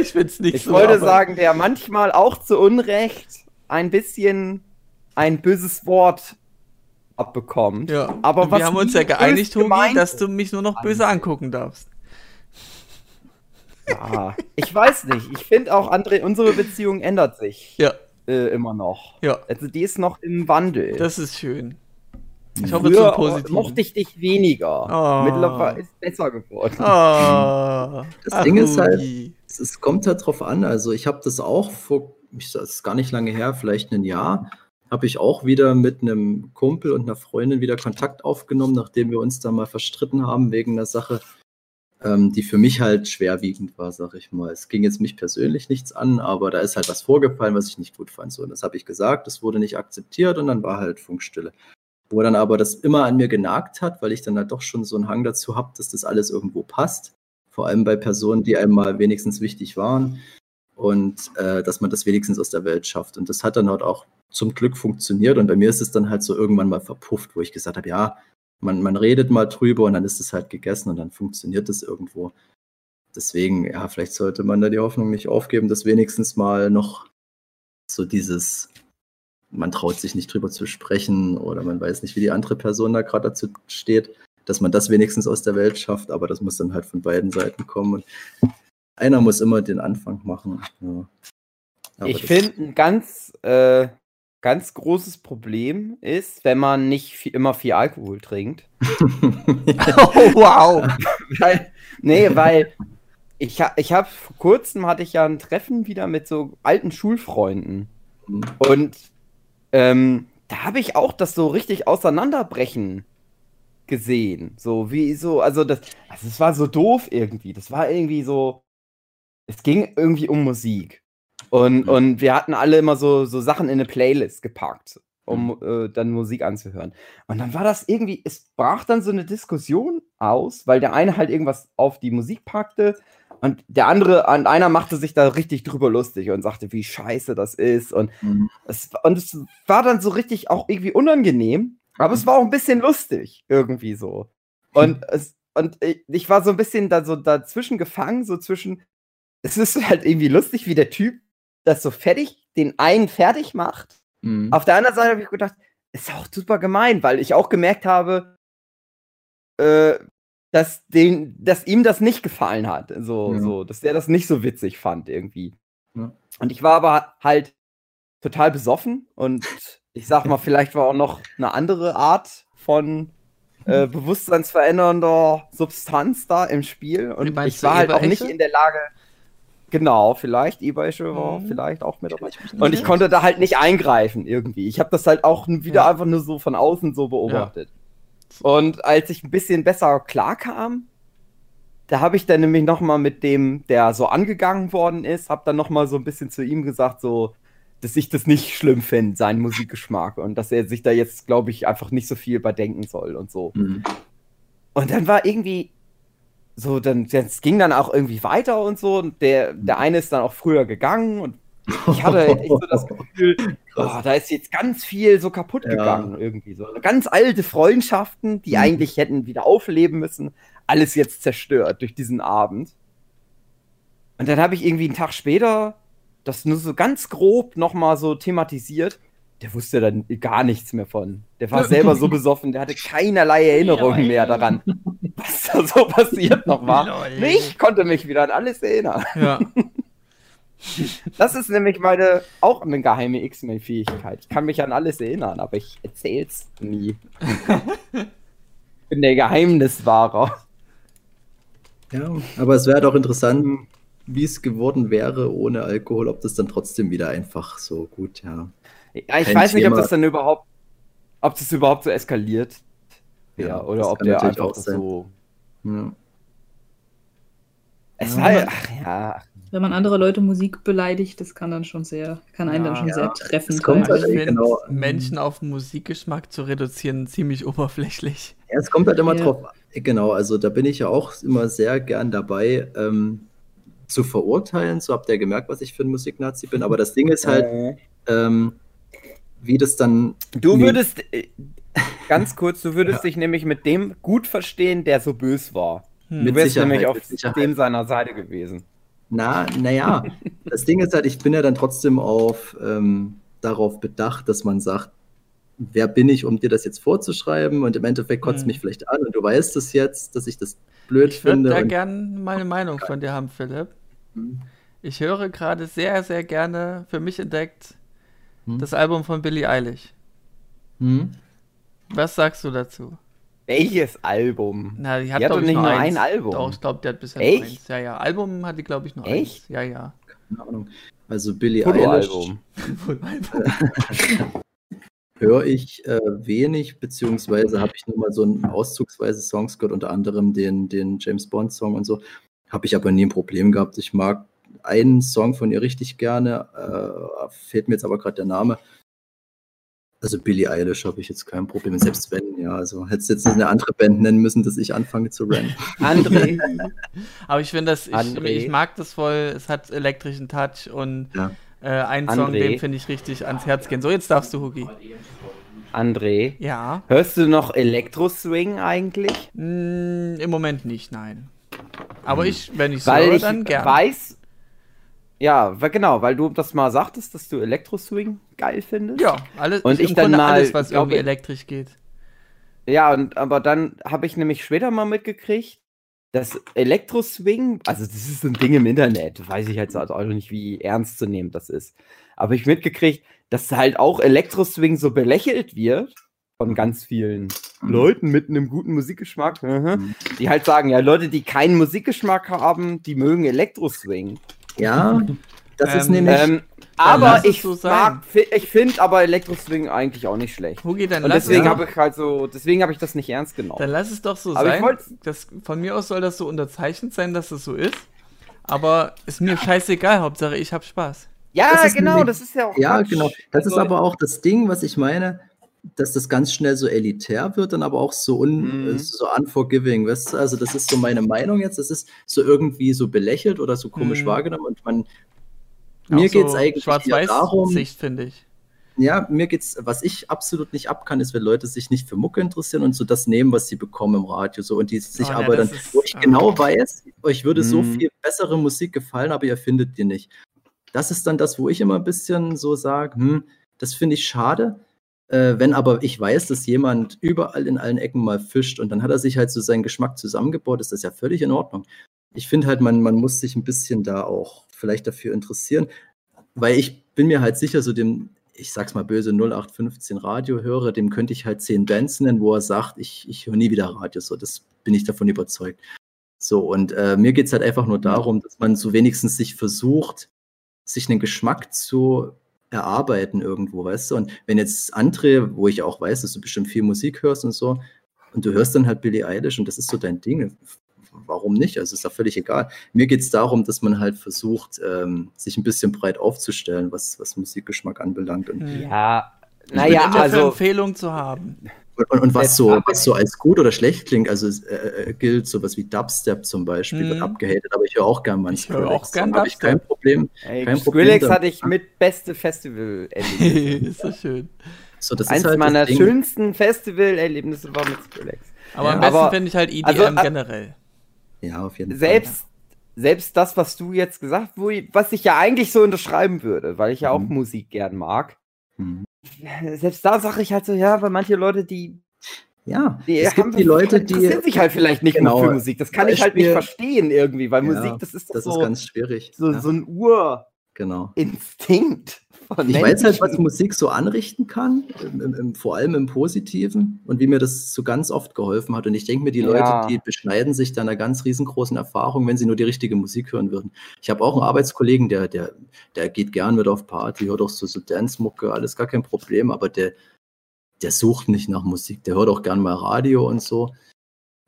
Ich find's nicht Ich so. wollte aber- sagen, der manchmal auch zu Unrecht ein bisschen ein böses Wort abbekommt. Ja, aber wir haben uns ja geeinigt, Hugi, dass du mich nur noch böse angucken darfst. Ja, ich weiß nicht. Ich finde auch, André, unsere Beziehung ändert sich Ja, äh, immer noch. ja, Also die ist noch im Wandel. das ist schön. Ich hoffe Früher zum Positiven. mochte ich dich weniger. Oh. Mittlerweile ist es besser geworden. Oh, Das Ding ist halt-. Es, kommt halt drauf an. Also ich habe das auch vor, ich, das ist gar nicht lange her, vielleicht ein Jahr, habe ich auch wieder mit einem Kumpel und einer Freundin wieder Kontakt aufgenommen, nachdem wir uns da mal verstritten haben wegen einer Sache, ähm, die für mich halt schwerwiegend war, sag ich mal. Es ging jetzt mich persönlich nichts an, aber da ist halt was vorgefallen, was ich nicht gut fand. So, und das habe ich gesagt, das wurde nicht akzeptiert und dann war halt Funkstille. Wo dann aber das immer an mir genagt hat, weil ich dann halt doch schon so einen Hang dazu habe, dass das alles irgendwo passt. Vor allem bei Personen, die einem mal wenigstens wichtig waren. Und äh, dass man das wenigstens aus der Welt schafft. Und das hat dann halt auch zum Glück funktioniert. Und bei mir ist es dann halt so irgendwann mal verpufft, wo ich gesagt habe, ja, man, man redet mal drüber und dann ist es halt gegessen und dann funktioniert es irgendwo. Deswegen, ja, vielleicht sollte man da die Hoffnung nicht aufgeben, dass wenigstens mal noch so dieses, man traut sich nicht drüber zu sprechen oder man weiß nicht, wie die andere Person da gerade dazu steht, dass man das wenigstens aus der Welt schafft, aber das muss dann halt von beiden Seiten kommen. Und einer muss immer den Anfang machen. Ja. Ich das- finde, ein ganz, äh, ganz großes Problem ist, wenn man nicht viel, immer viel Alkohol trinkt. Oh, [laughs] [laughs] wow. weil, nee, weil ich, ich habe vor kurzem hatte ich ja ein Treffen wieder mit so alten Schulfreunden. Mhm. Und ähm, da habe ich auch das so richtig auseinanderbrechen gesehen. So wie so, also das, also es war so doof irgendwie. Das war irgendwie so, es ging irgendwie um Musik. Und, Mhm. und wir hatten alle immer so, so Sachen in eine Playlist gepackt, um äh, dann Musik anzuhören. Und dann war das irgendwie, es brach dann so eine Diskussion aus, weil der eine halt irgendwas auf die Musik packte und der andere, und einer machte sich da richtig drüber lustig und sagte, wie scheiße das ist. Und Mhm. es, und es war dann so richtig auch irgendwie unangenehm, aber es war auch ein bisschen lustig, irgendwie so. Und, [laughs] es, und ich, ich war so ein bisschen da so dazwischen gefangen, so zwischen, es ist halt irgendwie lustig, wie der Typ das so fertig, den einen fertig macht. Mhm. Auf der anderen Seite habe ich gedacht, ist auch super gemein, weil ich auch gemerkt habe, äh, dass, den, dass ihm das nicht gefallen hat. So, Ja. so, dass der das nicht so witzig fand irgendwie. Ja. Und ich war aber halt total besoffen und [laughs] ich sag mal, vielleicht war auch noch eine andere Art von äh, [laughs] bewusstseinsverändernder Substanz da im Spiel. Und ich war halt auch nicht in der Lage. Genau, vielleicht Ebeische war Mhm. vielleicht auch mit dabei. Und ich konnte da halt nicht eingreifen irgendwie. Ich habe das halt auch wieder Ja. einfach nur so von außen so beobachtet. Und als ich ein bisschen besser klarkam, da habe ich dann nämlich noch mal mit dem, der so angegangen worden ist, habe dann noch mal so ein bisschen zu ihm gesagt, so, dass ich das nicht schlimm finde, seinen Musikgeschmack und dass er sich da jetzt, glaube ich, einfach nicht so viel überdenken soll und so. Mhm. Und dann war irgendwie so, dann, es ging dann auch irgendwie weiter und so. Und der, der eine ist dann auch früher gegangen und ich hatte echt so das [laughs] Gefühl, oh, da ist jetzt ganz viel so kaputt Ja. gegangen irgendwie. So ganz alte Freundschaften, die Mhm. eigentlich hätten wieder aufleben müssen, alles jetzt zerstört durch diesen Abend. Und dann habe ich irgendwie einen Tag später das nur so ganz grob nochmal so thematisiert. Der wusste dann gar nichts mehr von. Der war selber so [laughs] besoffen, der hatte keinerlei Erinnerungen mehr daran, was da so [laughs] passiert noch war. Lol. Ich konnte mich wieder an alles erinnern. Ja. [laughs] Das ist nämlich meine, auch eine geheime X-Men-Fähigkeit. Ich kann mich an alles erinnern, aber ich erzähl's nie. ich bin der Geheimniswahrer. Ja, aber es wäre doch interessant, wie es geworden wäre ohne Alkohol, ob das dann trotzdem wieder einfach so gut, ja. Ja, ich Kein weiß nicht, ob Thema. das dann überhaupt, ob das überhaupt so eskaliert wäre Ja, oder ob der natürlich einfach so. ja. Es Ja. war, ach ja, Wenn man andere Leute Musik beleidigt, das kann dann schon sehr, kann einen dann Ja. schon Ja, sehr treffen. es kommt ich halt finde, genau. Menschen auf Musikgeschmack zu reduzieren, ziemlich oberflächlich. Ja, es kommt halt immer Ja. drauf, genau, also da bin ich ja auch immer sehr gern dabei, ähm, zu verurteilen. So habt ihr gemerkt, was ich für ein Musiknazi bin, aber das Ding ist halt, Äh, ähm, wie das dann. Du Nee. würdest, äh, ganz [laughs] kurz, du würdest dich nämlich mit dem gut verstehen, der so bös war. Hm. Du Mit wärst nämlich auf dem seiner Seite gewesen. Na, naja, das Ding ist halt, ich bin ja dann trotzdem auf, ähm, darauf bedacht, dass man sagt, wer bin ich, um dir das jetzt vorzuschreiben? Und im Endeffekt kotzt Mhm. mich vielleicht an und du weißt es jetzt, dass ich das blöd Ich würde finde. da und- gern meine Meinung von dir haben, Philipp. Hm. Ich höre gerade sehr, sehr gerne für mich entdeckt Hm. das Album von Billie Eilish. Hm? Was sagst du dazu? Welches Album? Na, die hat, Die hat doch ich, nicht nur ein Album. Doch, ich glaube, die hat bisher Echt? nur eins. Ja, ja. Album hat die, glaube ich, nur Echt? eins. Ja, ja. Keine Ahnung. Also Billie Eilish [laughs] Fotoalbum. höre ich äh, wenig, beziehungsweise habe ich nur mal so ein auszugsweise Songs gehört, unter anderem den, den James Bond Song und so. Habe ich aber nie ein Problem gehabt. Ich mag einen Song von ihr richtig gerne, äh, fehlt mir jetzt aber gerade der Name. Also Billie Eilish habe ich jetzt kein Problem, selbst wenn, ja, also hättest du jetzt eine andere Band nennen müssen, dass ich anfange zu rennen. [laughs] André. Aber ich finde das, ich, André. ich mag das voll. Es hat elektrischen Touch und Ja. äh, einen Song, André. den finde ich richtig ans Herz gehen. So, jetzt darfst du, Hugi. André. Ja. Hörst du noch Elektro-Swing eigentlich? Mm, Im Moment nicht, nein. Aber ich, wenn ich Weil höre, ich dann gerne. weiß. Ja, weil- genau, weil du das mal sagtest, dass du Elektro-Swing geil findest. Ja, alles, Und ich im dann Grunde mal, alles, was glaub irgendwie ich- elektrisch geht. Ja, und aber dann habe ich nämlich später mal mitgekriegt, dass Elektro-Swing, also das ist so ein Ding im Internet, weiß ich jetzt also auch nicht, wie ernst zu nehmen das ist. Aber ich mitgekriegt, dass halt auch Elektro-Swing so belächelt wird von ganz vielen Leuten mit einem guten Musikgeschmack, mhm, Mhm. die halt sagen, ja, Leute, die keinen Musikgeschmack haben, die mögen Elektro-Swing. Ja, das ist Ähm, nämlich. Ähm, aber ich so mag, ich finde aber Elektro-Swing eigentlich auch nicht schlecht. Hugi, dann Und deswegen es, habe ich halt so, deswegen habe ich das nicht ernst genommen. dann lass es doch so Aber sein. Das, von mir aus soll das so unterzeichnet sein, dass es so ist. Aber ist mir scheißegal, Hauptsache ich habe Spaß. Ja, Das genau, das ist ja auch. Ja, Quatsch. genau. Das ist aber auch das Ding, was ich meine, dass das ganz schnell so elitär wird, dann aber auch so, un, Mhm. so unforgiving. Weißt du? Also, das ist so meine Meinung jetzt. Das ist so irgendwie so belächelt oder so komisch Mhm. wahrgenommen und man. Auch Mir so geht es eigentlich eher darum, Schwarz-Weiß-Sicht, finde ich. ja, mir geht's, was ich absolut nicht ab kann, ist, wenn Leute sich nicht für Mucke interessieren und so das nehmen, was sie bekommen im Radio, so und die sich Oh, ja, aber dann, das ist- wo ich ah. genau weiß, euch würde so Mhm. viel bessere Musik gefallen, aber ihr findet die nicht. Das ist dann das, wo ich immer ein bisschen so sage, hm, das finde ich schade. Äh, wenn aber ich weiß, dass jemand überall in allen Ecken mal fischt und dann hat er sich halt so seinen Geschmack zusammengebaut, ist das ja völlig in Ordnung. Ich finde halt, man, man muss sich ein bisschen da auch vielleicht dafür interessieren, weil ich bin mir halt sicher, so dem, ich sag's mal böse, 0815 Radiohörer, dem könnte ich halt zehn Bands nennen, wo er sagt, ich, ich höre nie wieder Radio, so, das bin ich davon überzeugt. So, und äh, mir geht's halt einfach nur darum, dass man so wenigstens sich versucht, sich einen Geschmack zu erarbeiten irgendwo, weißt du? Und wenn jetzt André, wo ich auch weiß, dass du bestimmt viel Musik hörst und so, und du hörst dann halt Billie Eilish und das ist so dein Ding, warum nicht? Also ist da völlig egal. Mir geht's darum, dass man halt versucht, ähm, sich ein bisschen breit aufzustellen, was, was Musikgeschmack anbelangt. Und, Hm. Ja, Ich naja, also. Empfehlung zu haben. Und, und, was, so, was so als gut oder schlecht klingt, also äh, äh, gilt sowas wie Dubstep zum Beispiel, wird Mhm. abgehatet, aber ich höre auch gern mal Ich höre auch gern habe ich Dubstep. kein Problem. Ey, Kein Skrillex hatte ich mit beste festival [laughs] ist so schön. So, das Eins ist halt meiner das schönsten Festival-Erlebnisse war mit Skrillex. Aber Ja, am besten finde ich halt EDM also, äh, generell. Ja, auf jeden Fall. Selbst, selbst das, was du jetzt gesagt ich, was ich ja eigentlich so unterschreiben würde, weil ich ja auch Mhm. Musik gern mag. Mhm. [laughs] Selbst da sage ich halt so, ja, weil manche Leute, die, Ja, die es gibt die Leute, die. interessieren sich halt vielleicht nicht Genau. für Musik. Das kann ich halt nicht Beispiel- verstehen irgendwie, weil Ja, Musik, das ist Das ist so, ganz schwierig. so, ja, so ein Urinstinkt genau. Von Ich weiß halt, was. Musik so anrichten kann, im, im, im, vor allem im Positiven und wie mir das so ganz oft geholfen hat. Und ich denke mir, die Leute, Ja. die beschneiden sich da einer ganz riesengroßen Erfahrung, wenn sie nur die richtige Musik hören würden. Ich habe auch einen Arbeitskollegen, der, der, der geht gern mit auf Party, hört auch so, so Dance-Mucke, alles gar kein Problem, aber der, der sucht nicht nach Musik, der hört auch gern mal Radio und so.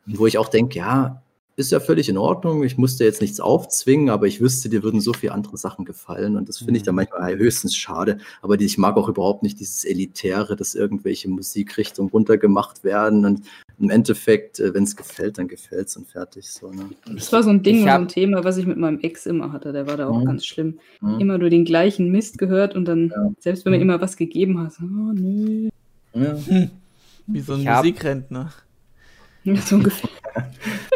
Wo ich auch denke, ja, ist ja völlig in Ordnung. Ich musste jetzt nichts aufzwingen, aber ich wüsste, dir würden so viele andere Sachen gefallen. Und das finde ich dann manchmal höchstens schade. Aber die, ich mag auch überhaupt nicht dieses Elitäre, dass irgendwelche Musikrichtungen runtergemacht werden. Und im Endeffekt, äh, wenn es gefällt, dann gefällt es und fertig. So, ne? Das war so ein Ding, Ich so hab- ein Thema, was ich mit meinem Ex immer hatte. Der war da auch Mhm. ganz schlimm. Mhm. Immer nur den gleichen Mist gehört und dann, Ja. selbst wenn man Mhm. immer was gegeben hat, so, oh, nö. Ja. Wie so ein Ich hab- Musikrentner. Ja, so ungefähr. [laughs]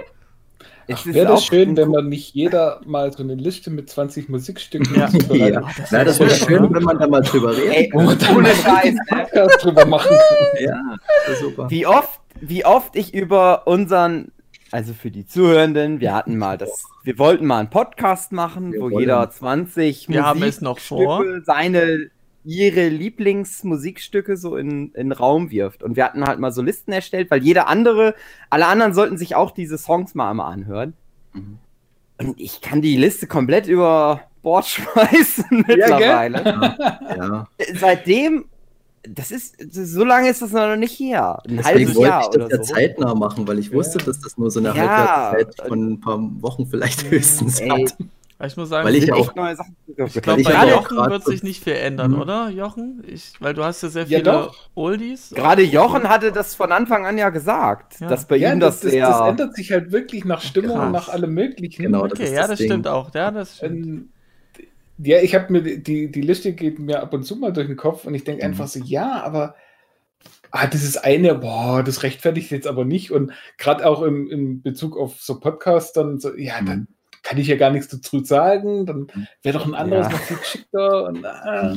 Es ist Wäre das schön, wenn man nicht jeder mal so eine Liste mit 20 Musikstücken Ja. Ja. Das Ja, das wär wäre schön, schön, oder? wenn man da mal drüber redet. ohne Scheiß, ne? Podcast drüber machen kann. Ja, das wäre super. Wie oft, wie oft ich über unseren, also für die Zuhörenden, wir hatten mal das, wir wollten mal einen Podcast machen, Wir wo wollen. jeder 20 Wir. Musikstücke, seine, ihre Lieblingsmusikstücke so in, in den Raum wirft. Und wir hatten halt mal so Listen erstellt, weil jeder andere, alle anderen sollten sich auch diese Songs mal einmal anhören. Mhm. Und ich kann die Liste komplett über Bord [laughs] schmeißen mittlerweile. Ja. Seitdem, das ist, so lange ist das noch nicht her. Ein Deswegen halbes wollte Jahr ich das ja so. zeitnah machen, weil ich wusste, Ja. dass das nur so eine Ja. Halbwertszeit von ein paar Wochen vielleicht höchstens Ey, hat. Aber Ich muss sagen, Weil ich ja auch- neue Sachen. ich weil glaube, bei ja auch Jochen wird sich nicht viel ändern, Mhm. oder, Jochen? Ich, weil du hast ja sehr Ja, viele doch. Oldies. Gerade Jochen hatte das von Anfang an ja gesagt, Ja. dass bei Ja, ihm das, das, das, sehr. das ändert sich halt wirklich nach Stimmung Krass. und nach allem Möglichen. Genau, das Okay, ist ja, das das Ding. stimmt auch. Ja, das stimmt. Ähm, ja, ich habe mir die, die Liste geht mir ab und zu mal durch den Kopf und ich denke Mhm. einfach so, ja, aber ah, dieses eine, boah, das rechtfertigt jetzt aber nicht. Und gerade auch im, im Bezug auf so Podcasts, dann so, ja, Mhm. dann kann ich ja gar nichts dazu sagen, dann wäre doch ein anderes Ja. noch viel geschickter. Und, ah,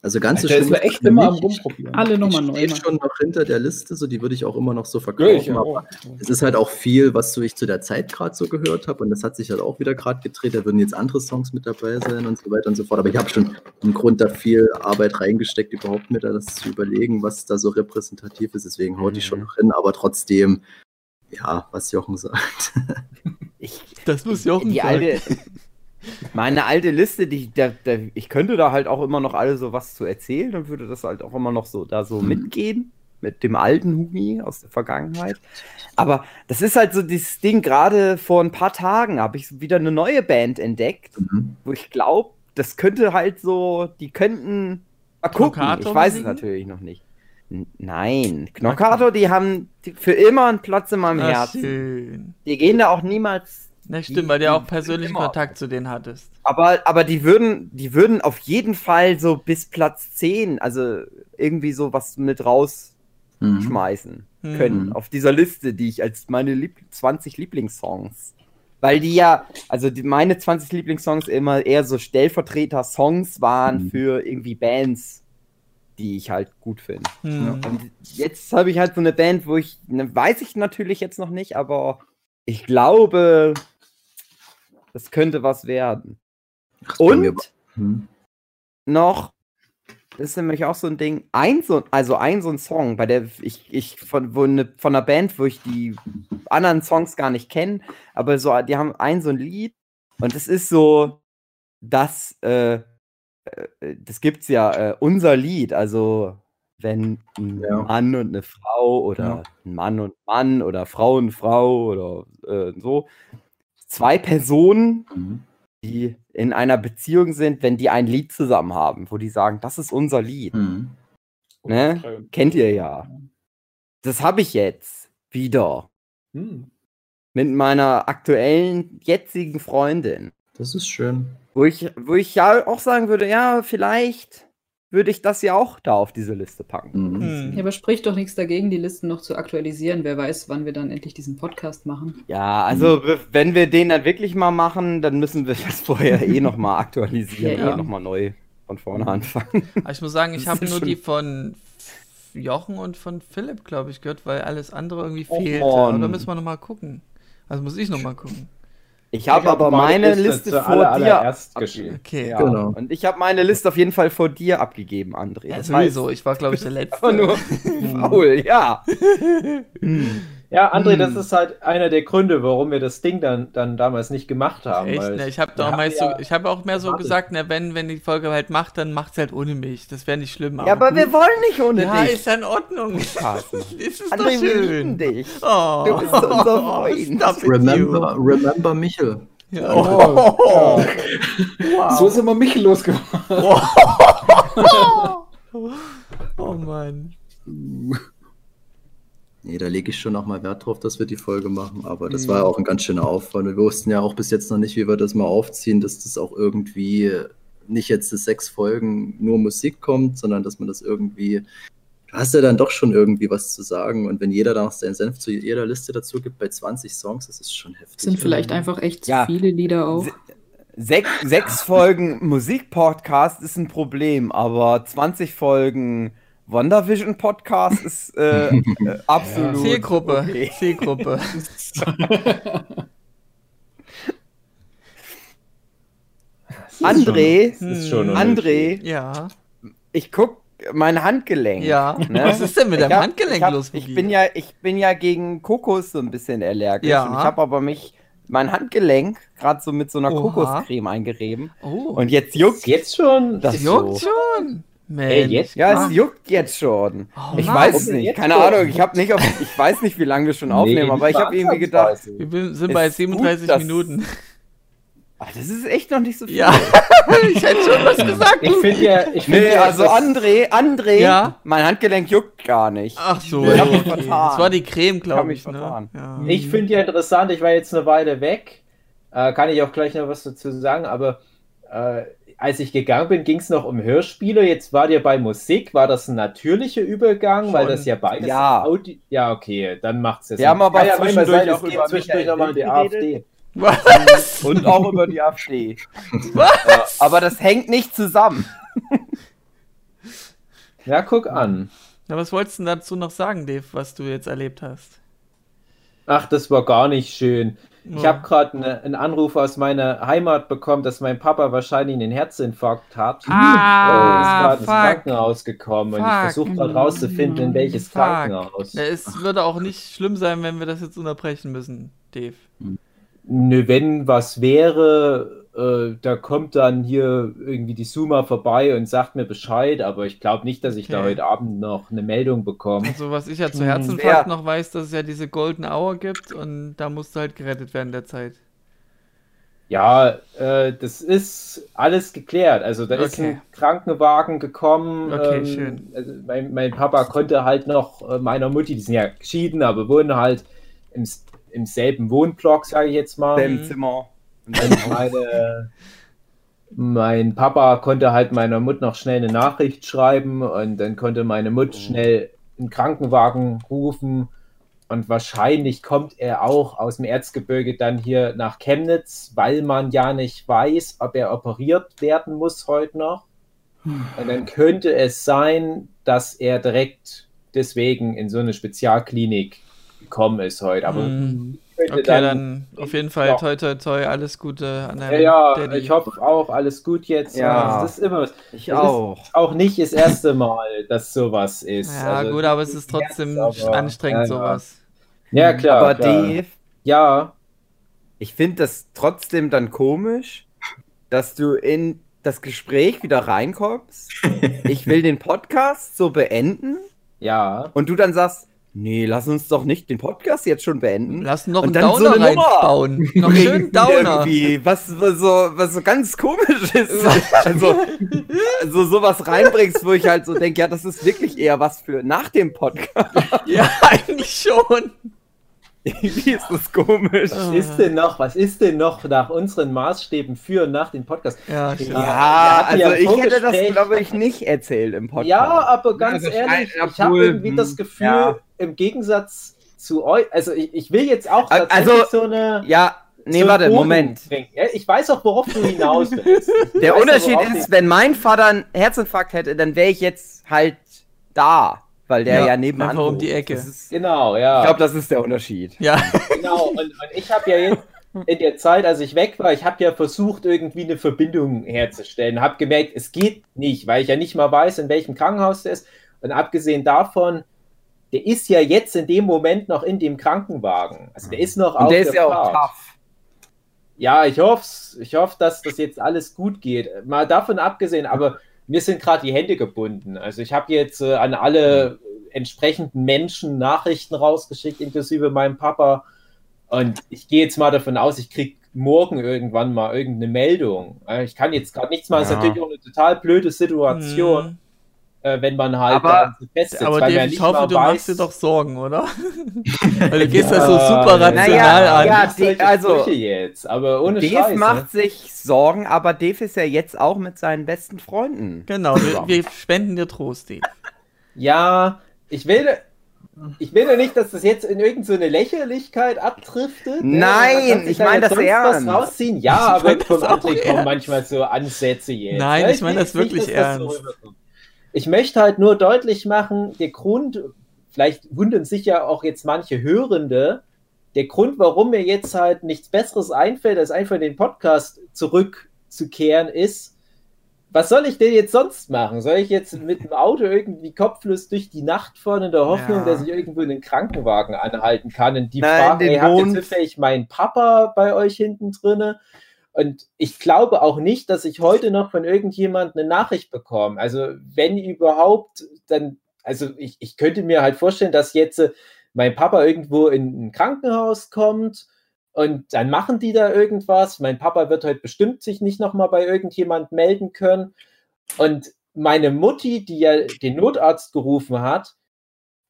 Also ganz so schlimm echt das immer am. Rumprobieren. Alle Ich nochmal neu stehe machen. schon noch hinter der Liste, so die würde ich auch immer noch so Ja, verkaufen. ich aber es ist halt auch viel, was so ich zu der Zeit gerade so gehört habe und das hat sich halt auch wieder gerade gedreht. Da würden jetzt andere Songs mit dabei sein und so weiter und so fort. Aber ich habe schon im Grund da viel Arbeit reingesteckt, überhaupt mir da das zu überlegen, was da so repräsentativ ist. Deswegen haut die schon Mhm. noch hin, aber trotzdem, ja, was Jochen sagt. [laughs] Ich, Das muss Jochen die sagen. alte, meine alte Liste, die, der, der, ich könnte da halt auch immer noch alle so was zu erzählen und würde das halt auch immer noch so da so Mhm. mitgehen mit dem alten Hugi aus der Vergangenheit. Aber das ist halt so dieses Ding, gerade vor ein paar Tagen habe ich wieder eine neue Band entdeckt, Mhm. wo ich glaube, das könnte halt so, die könnten mal gucken. Ich weiß es natürlich noch nicht. Nein, Knockator, die haben für immer einen Platz in meinem Ah, Herzen. schön. Die gehen da auch niemals Na, stimmt, weil du ja auch persönlichen. Kontakt zu denen hattest. aber, aber die würden, die würden auf jeden Fall so bis Platz 10, also irgendwie so was mit rausschmeißen Mhm. Mhm. können. Auf dieser Liste, die ich als meine Lieb 20 Lieblingssongs. Weil die ja, also die, meine 20 Lieblingssongs immer eher so Stellvertreter-Songs waren Mhm. für irgendwie Bands, die ich halt gut finde. Mhm. Und jetzt habe ich halt so eine Band, wo ich, ne, weiß ich natürlich jetzt noch nicht, aber ich glaube, das könnte was werden. Ach, Und Mhm. noch, das ist nämlich auch so ein Ding, ein so, also ein so ein Song, bei der ich, ich von, wo ne, von einer Band, wo ich die anderen Songs gar nicht kennen, aber so, die haben ein so ein Lied und es ist so, das, äh, äh, das gibt's ja, äh, unser Lied, also wenn ein Ja. Mann und eine Frau oder Ja. ein Mann und Mann oder Frau und Frau oder äh, so, zwei Personen, Mhm. die in einer Beziehung sind, wenn die ein Lied zusammen haben, wo die sagen, das ist unser Lied. Mhm. Ne? Kennt ihr ja. Das habe ich jetzt wieder Hm. mit meiner aktuellen, jetzigen Freundin. Das ist schön. Wo ich, wo ich ja auch sagen würde, ja, vielleicht würde ich das ja auch da auf diese Liste packen. Mhm. Hm. Ja, aber spricht doch nichts dagegen, die Listen noch zu aktualisieren. Wer weiß, wann wir dann endlich diesen Podcast machen. Ja, also w- wenn wir den dann wirklich mal machen, dann müssen wir [laughs] das vorher eh nochmal aktualisieren, Ja, ja, eben. nochmal neu von vorne anfangen. [laughs] Aber ich muss sagen, ich habe nur die von Jochen und von Philipp, glaube ich, gehört, weil alles andere irgendwie fehlte. Mann. Oder müssen wir nochmal gucken? Also muss ich nochmal gucken. Ich habe aber meine Liste vor dir. allererst abge- geschrieben. Okay. Ja, Genau. und ich habe meine Liste auf jeden Fall vor dir abgegeben, André. Ja, Das sowieso. heißt, Ich war, glaube ich, der [laughs] Letzte. aber nur [laughs] faul, ja. Ja, André, Hm. das ist halt einer der Gründe, warum wir das Ding dann, dann damals nicht gemacht haben. Echt? weil Ne, ich habe doch meist ja- so, ich habe auch mehr so gesagt, na, wenn, wenn die Folge halt macht, dann macht's halt ohne mich. Das wäre nicht schlimm. Ja, aber wir wollen nicht ohne ja, dich. ist ja in Ordnung. [laughs] Ist es André, doch wir schön. lieben dich. Oh, Du bist unser [laughs] Freund. It, Remember, remember Michel. you. Ja. Oh. So sind wir Michel losgeworden. [laughs] oh Mann. Nee, da lege ich schon noch mal Wert drauf, dass wir die Folge machen. Aber das Mhm. war ja auch ein ganz schöner Aufwand. Wir wussten ja auch bis jetzt noch nicht, wie wir das mal aufziehen, dass das auch irgendwie nicht jetzt das sechs Folgen nur Musik kommt, sondern dass man das irgendwie. Du hast ja dann doch schon irgendwie was zu sagen. Und wenn jeder da noch seinen Senf zu jeder Liste dazu gibt bei 20 Songs, das ist schon heftig. Sind vielleicht einfach echt zu Ja. viele Lieder auch. Se- Sech, sechs Folgen Musikpodcast ist ein Problem, aber 20 Folgen WandaVision Podcast ist äh, [laughs] äh, absolut. Zielgruppe. okay. Zielgruppe. [laughs] André, schon Hm. André, Ja. ich guck mein Handgelenk. Ja. Ne? Was ist denn mit deinem Handgelenk ich hab, los? Ich bin ja, ich bin ja gegen Kokos so ein bisschen allergisch. Ja. Und ich habe aber mich mein Handgelenk gerade so mit so einer Oha. Kokoscreme eingerieben. Oh. Und jetzt juckt jetzt schon. das es juckt so. schon. Mensch. Ey, jetzt? Ja, es juckt jetzt schon. Oh ich Mann. weiß es nicht. Keine schon? Ahnung. Ich habe nicht, auf, ich weiß nicht, wie lange wir schon aufnehmen, Nee, aber ich habe irgendwie gedacht. Wir sind bei ist gut, 37 dass- Minuten. ach, das ist echt noch nicht so viel. Ja, [laughs] ich hätte schon was gesagt. Ich finde ja. Ich find Nee, ja, also André, André, Ja? mein Handgelenk juckt gar nicht. Ach so. Ich hab mich okay. vertan. Das war die Creme, glaube mich ich. Ne? Ja. Ich finde ja interessant, ich war jetzt eine Weile weg, äh, kann ich auch gleich noch was dazu sagen, aber äh, als ich gegangen bin, ging es noch um Hörspiele. Jetzt war dir bei Musik, war das ein natürlicher Übergang, weil Schon. das ja beides Ja. Audi ja, okay, dann macht es ja Wir haben aber ja, zwischendurch zwischendurch auch über zwischendurch nochmal die AfD. Was? [laughs] Und auch über die AfD. Was? Aber das hängt nicht zusammen. [laughs] Ja, guck an. Na, was wolltest du denn dazu noch sagen, Dave, was du jetzt erlebt hast? Ach, das war gar nicht schön. Ich Ja. habe gerade ne, einen Anruf aus meiner Heimat bekommen, dass mein Papa wahrscheinlich einen Herzinfarkt hat. Ah, und ist gerade ins fuck. Krankenhaus gekommen und ich Fuck. versuche gerade rauszufinden, in welches Fuck. Krankenhaus. Na, es würde auch nicht schlimm sein, wenn wir das jetzt unterbrechen müssen, Dave. Nö, wenn was wäre, äh, da kommt dann hier irgendwie die Suma vorbei und sagt mir Bescheid, aber ich glaube nicht, dass ich da Okay. heute Abend noch eine Meldung bekomme. Also, was ich ja zu Hm, Herzinfarkt wer- noch weiß, dass es ja diese Golden Hour gibt und da musst du halt gerettet werden derzeit. Ja, äh, das ist alles geklärt. Also da ist Okay. ein Krankenwagen gekommen. Okay, ähm, schön. Also mein, mein Papa konnte halt noch äh, meiner Mutti, die sind ja geschieden, aber wohnen halt im, im selben Wohnblock, sage ich jetzt mal. Im Zimmer. Meine, mein Papa konnte halt meiner Mutter noch schnell eine Nachricht schreiben und dann konnte meine Mutter schnell einen Krankenwagen rufen und wahrscheinlich kommt er auch aus dem Erzgebirge dann hier nach Chemnitz, weil man ja nicht weiß, ob er operiert werden muss heute noch. Und dann könnte es sein, dass er direkt deswegen in so eine Spezialklinik gekommen ist heute. Aber Hm. Okay, dann, auf jeden Fall Ja. toi toi toi, alles Gute an Ja, deinem ja, Daddy. ich hoffe auch, alles gut jetzt. Ja. Das ist immer Ich Das auch. auch nicht das erste Mal, dass sowas ist. Ja, Also, gut, aber es ist trotzdem Herz, aber- anstrengend, ja, ja. sowas. Ja, klar. Aber klar. Dave, Ja, ich finde das trotzdem dann komisch, dass du in das Gespräch wieder reinkommst. [laughs] Ich will den Podcast so beenden ja. und du dann sagst, nee, lass uns doch nicht den Podcast jetzt schon beenden. Lass noch Und einen dann so Downer eine reinbauen. Noch bringen [laughs] schön Downer. Irgendwie, was, was, so, was so ganz komisch ist. [laughs] also, also sowas reinbringst, wo ich halt so denke, ja, das ist wirklich eher was für nach dem Podcast. [laughs] Ja, eigentlich schon. Irgendwie ist das komisch. Was ist denn noch, was ist denn noch nach unseren Maßstäben für und nach dem Podcast? Ja. Ja, Ja, ja also ich hätte das, glaube ich, nicht erzählt im Podcast. Ja, aber ganz Also, ehrlich, ja, ich habe irgendwie hm, das Gefühl, ja. Im Gegensatz zu euch, also ich, ich will jetzt auch Al- tatsächlich also, so eine. Ja, nee, so warte, Moment. ich weiß auch, worauf du hinaus willst. [laughs] Ich Der auch, Unterschied ist, wenn mein Vater einen Herzinfarkt hätte, dann wäre ich jetzt halt da, weil der Ja, ja, nebenan einfach um die Ecke. Ist, Genau, ja. ich glaube, das ist der Unterschied. Ja, Genau, und, und ich habe ja jetzt in der Zeit, als ich weg war, ich habe ja versucht, irgendwie eine Verbindung herzustellen. Habe gemerkt, es geht nicht, weil ich ja nicht mal weiß, in welchem Krankenhaus der ist. Und abgesehen davon, der ist ja jetzt in dem Moment noch in dem Krankenwagen. Also der ist noch Und auf der ist ja auch Fahrt. tough. Ja, ich hoffe, ich hoffe, dass das jetzt alles gut geht. Mal davon abgesehen, aber mir sind gerade die Hände gebunden. Also ich habe jetzt äh, an alle entsprechenden Menschen Nachrichten rausgeschickt, inklusive meinem Papa. Und ich gehe jetzt mal davon aus, ich kriege morgen irgendwann mal irgendeine Meldung. Äh, Ich kann jetzt gerade nichts machen. Das ist Ja. natürlich auch eine total blöde Situation, Hm. Äh, wenn man halt Aber- festsitzt, aber weil man Dave, ja ich nicht hoffe, du weiß, machst dir doch Sorgen, oder? [laughs] Weil du gehst das so Ja, super rational naja, an. ja, Nicht die- also- jetzt, aber ohne Dave Scheiß, ne? macht sich Sorgen, aber Dave ist ja jetzt auch mit seinen besten Freunden. Genau, wir, wir spenden dir Trost, Dave. Ja, ich will, ich will ja nicht, dass das jetzt in irgendeine so Lächerlichkeit abdriftet. ne? Nein, ich da mein jetzt das ernst. Was rausziehen. Ja, Ich aber vom André kommen ernst. manchmal so Ansätze jetzt. Nein, Ja, ich mein will das nicht, wirklich dass das so ernst. Ich möchte halt nur deutlich machen, der Grund, vielleicht wundern sich ja auch jetzt manche Hörende, der Grund, warum mir jetzt halt nichts Besseres einfällt, als einfach in den Podcast zurückzukehren, ist, was soll ich denn jetzt sonst machen? Soll ich jetzt mit dem Auto irgendwie kopflos durch die Nacht fahren in der Hoffnung, Ja. dass ich irgendwo einen Krankenwagen anhalten kann? Und die Nein, Frage, den ey, habt ihr zufällig meinen Papa bei euch hinten drinne? Und ich glaube auch nicht, dass ich heute noch von irgendjemandem eine Nachricht bekomme. Also wenn überhaupt, dann, also ich, ich könnte mir halt vorstellen, dass jetzt äh, mein Papa irgendwo in ein Krankenhaus kommt und dann machen die da irgendwas. Mein Papa wird heute bestimmt sich nicht nochmal bei irgendjemand melden können. Und meine Mutti, die ja den Notarzt gerufen hat,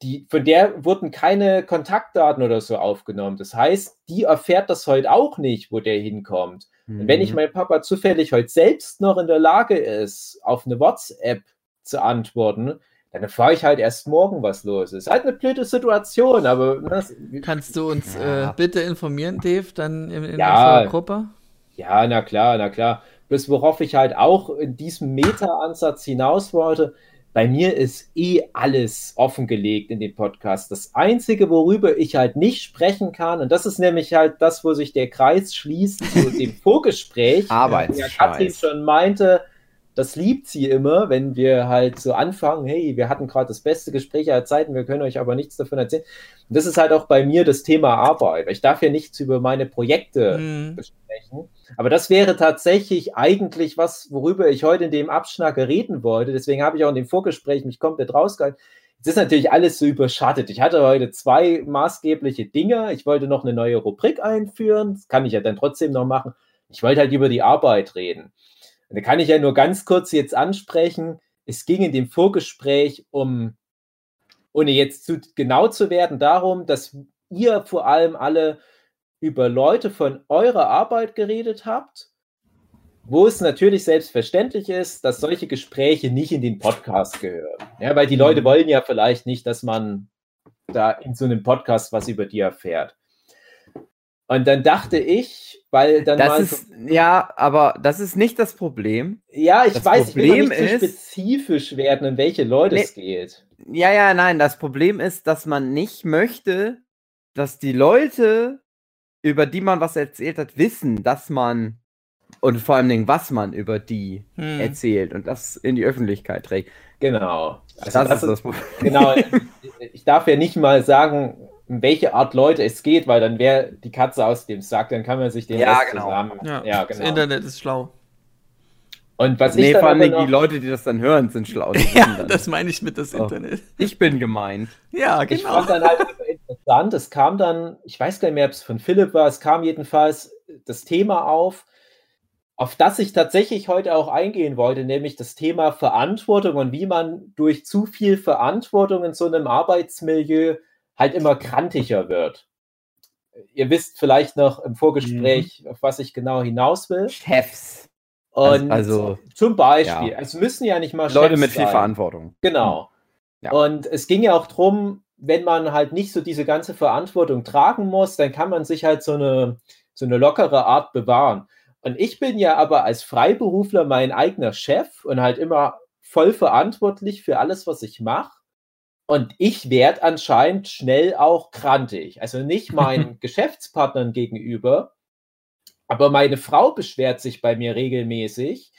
die, von der wurden keine Kontaktdaten oder so aufgenommen. Das heißt, die erfährt das heute auch nicht, wo der hinkommt. Und wenn Mhm. ich mein Papa zufällig heute selbst noch in der Lage ist, auf eine WhatsApp zu antworten, dann erfahre ich halt erst morgen, was los ist. Halt eine blöde Situation, aber das, Kannst du uns Ja. äh, bitte informieren, Dave, dann in, in Ja. unserer Gruppe? ja, na klar, na klar. Bloß worauf ich halt auch in diesem Meta-Ansatz hinaus wollte, bei mir ist eh alles offengelegt in dem Podcast. Das Einzige, worüber ich halt nicht sprechen kann, und das ist nämlich halt das, wo sich der Kreis schließt zu dem [laughs] Vorgespräch, ja, Katrin Arbeitsscheiß. schon meinte, das liebt sie immer, wenn wir halt so anfangen, hey, wir hatten gerade das beste Gespräch aller Zeiten, wir können euch aber nichts davon erzählen. Und das ist halt auch bei mir das Thema Arbeit. Ich darf ja nichts über meine Projekte Hm. besprechen. Aber das wäre tatsächlich eigentlich was, worüber ich heute in dem Abschnacker reden wollte. Deswegen habe ich auch in dem Vorgespräch mich komplett rausgehalten. Jetzt ist natürlich alles so überschattet. Ich hatte heute zwei maßgebliche Dinge. Ich wollte noch eine neue Rubrik einführen. Das kann ich ja dann trotzdem noch machen. Ich wollte halt über die Arbeit reden. Da kann ich ja nur ganz kurz jetzt ansprechen. Es ging in dem Vorgespräch um, ohne jetzt zu genau zu werden, darum, dass ihr vor allem alle über Leute von eurer Arbeit geredet habt, wo es natürlich selbstverständlich ist, dass solche Gespräche nicht in den Podcast gehören. Ja, weil die Leute wollen ja vielleicht nicht, dass man da in so einem Podcast was über die erfährt. Und dann dachte ich, weil dann Das mal ist, ja, aber das ist nicht das Problem. ja, ich das weiß, ich will Problem nicht so ist- spezifisch werden, um welche Leute Nee. es geht. Ja, ja, nein, das Problem ist, dass man nicht möchte, dass die Leute, über die man was erzählt hat, wissen, dass man und vor allem Dingen, was man über die Hm. erzählt und das in die Öffentlichkeit trägt. Genau. Also das, das ist das Problem. Genau, [laughs] ich darf ja nicht mal sagen, um welche Art Leute es geht, weil dann wäre die Katze aus dem Sack, dann kann man sich den Ja, Rest genau. zusammen. Ja, Ja, das genau. Internet ist schlau. Und was Nee, ich dann vor allem die Leute, die das dann hören, sind schlau. [laughs] Ja, dann. das meine ich mit das Oh. Internet. ich bin gemeint. Ja, ich genau. fand dann halt immer interessant, es kam dann, ich weiß gar nicht mehr, ob es von Philipp war, es kam jedenfalls das Thema auf, auf das ich tatsächlich heute auch eingehen wollte, nämlich das Thema Verantwortung und wie man durch zu viel Verantwortung in so einem Arbeitsmilieu halt immer krantiger wird. Ihr wisst vielleicht noch im Vorgespräch, auf was ich genau hinaus will. Chefs. Und Also- zum Beispiel, ja. es müssen ja nicht mal Leute Chefs mit viel sein. Verantwortung. Genau. Ja. Und es ging ja auch drum, wenn man halt nicht so diese ganze Verantwortung tragen muss, dann kann man sich halt so eine, so eine lockere Art bewahren. Und ich bin ja aber als Freiberufler mein eigener Chef und halt immer voll verantwortlich für alles, was ich mache. Und ich werde anscheinend schnell auch krantig. Also nicht meinen [laughs] Geschäftspartnern gegenüber, aber meine Frau beschwert sich bei mir regelmäßig,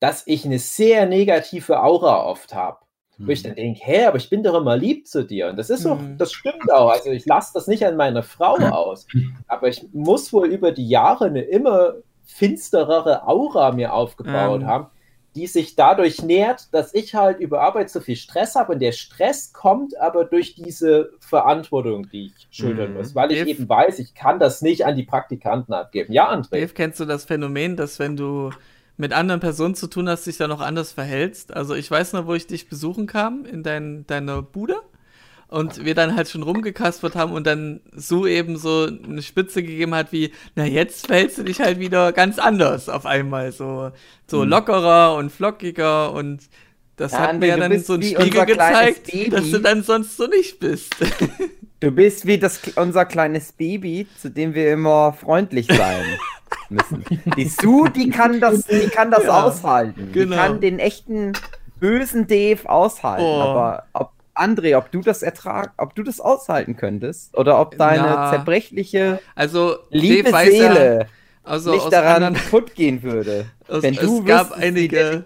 dass ich eine sehr negative Aura oft habe. Wo ich dann denke, hä, aber ich bin doch immer lieb zu dir. Und das ist auch, Mhm. das stimmt auch. Also ich lasse das nicht an meiner Frau [laughs] aus. Aber ich muss wohl über die Jahre eine immer finsterere Aura mir aufgebaut Ähm. haben, die sich dadurch nährt, dass ich halt über Arbeit so viel Stress habe. Und der Stress kommt aber durch diese Verantwortung, die ich schultern Mhm. muss, weil ich Dave- eben weiß, ich kann das nicht an die Praktikanten abgeben. Ja, André. Dave, kennst du das Phänomen, dass wenn du mit anderen Personen zu tun hast, dich dann noch anders verhältst? Also ich weiß noch, wo ich dich besuchen kam in dein, deiner Bude und wir dann halt schon rumgekaspert haben und dann so eben so eine Spitze gegeben hat wie, na jetzt verhältst du dich halt wieder ganz anders auf einmal, so, so lockerer und flockiger und das Ja, hat mir du dann so ein Spiegel gezeigt, dass du dann sonst so nicht bist. [laughs] Du bist wie das, unser kleines Baby, zu dem wir immer freundlich sein [laughs] müssen. Die Sue, die kann das, die kann das Ja, aushalten. genau. Die kann den echten bösen Dave aushalten. Oh. Aber ob, André, ob du das ertrag, ob du das aushalten könntest oder ob deine Na, zerbrechliche Also liebe ja, Seele also nicht aus daran anderen kaputt gehen würde. [laughs] Es, Wenn du es gab wüsstest, einige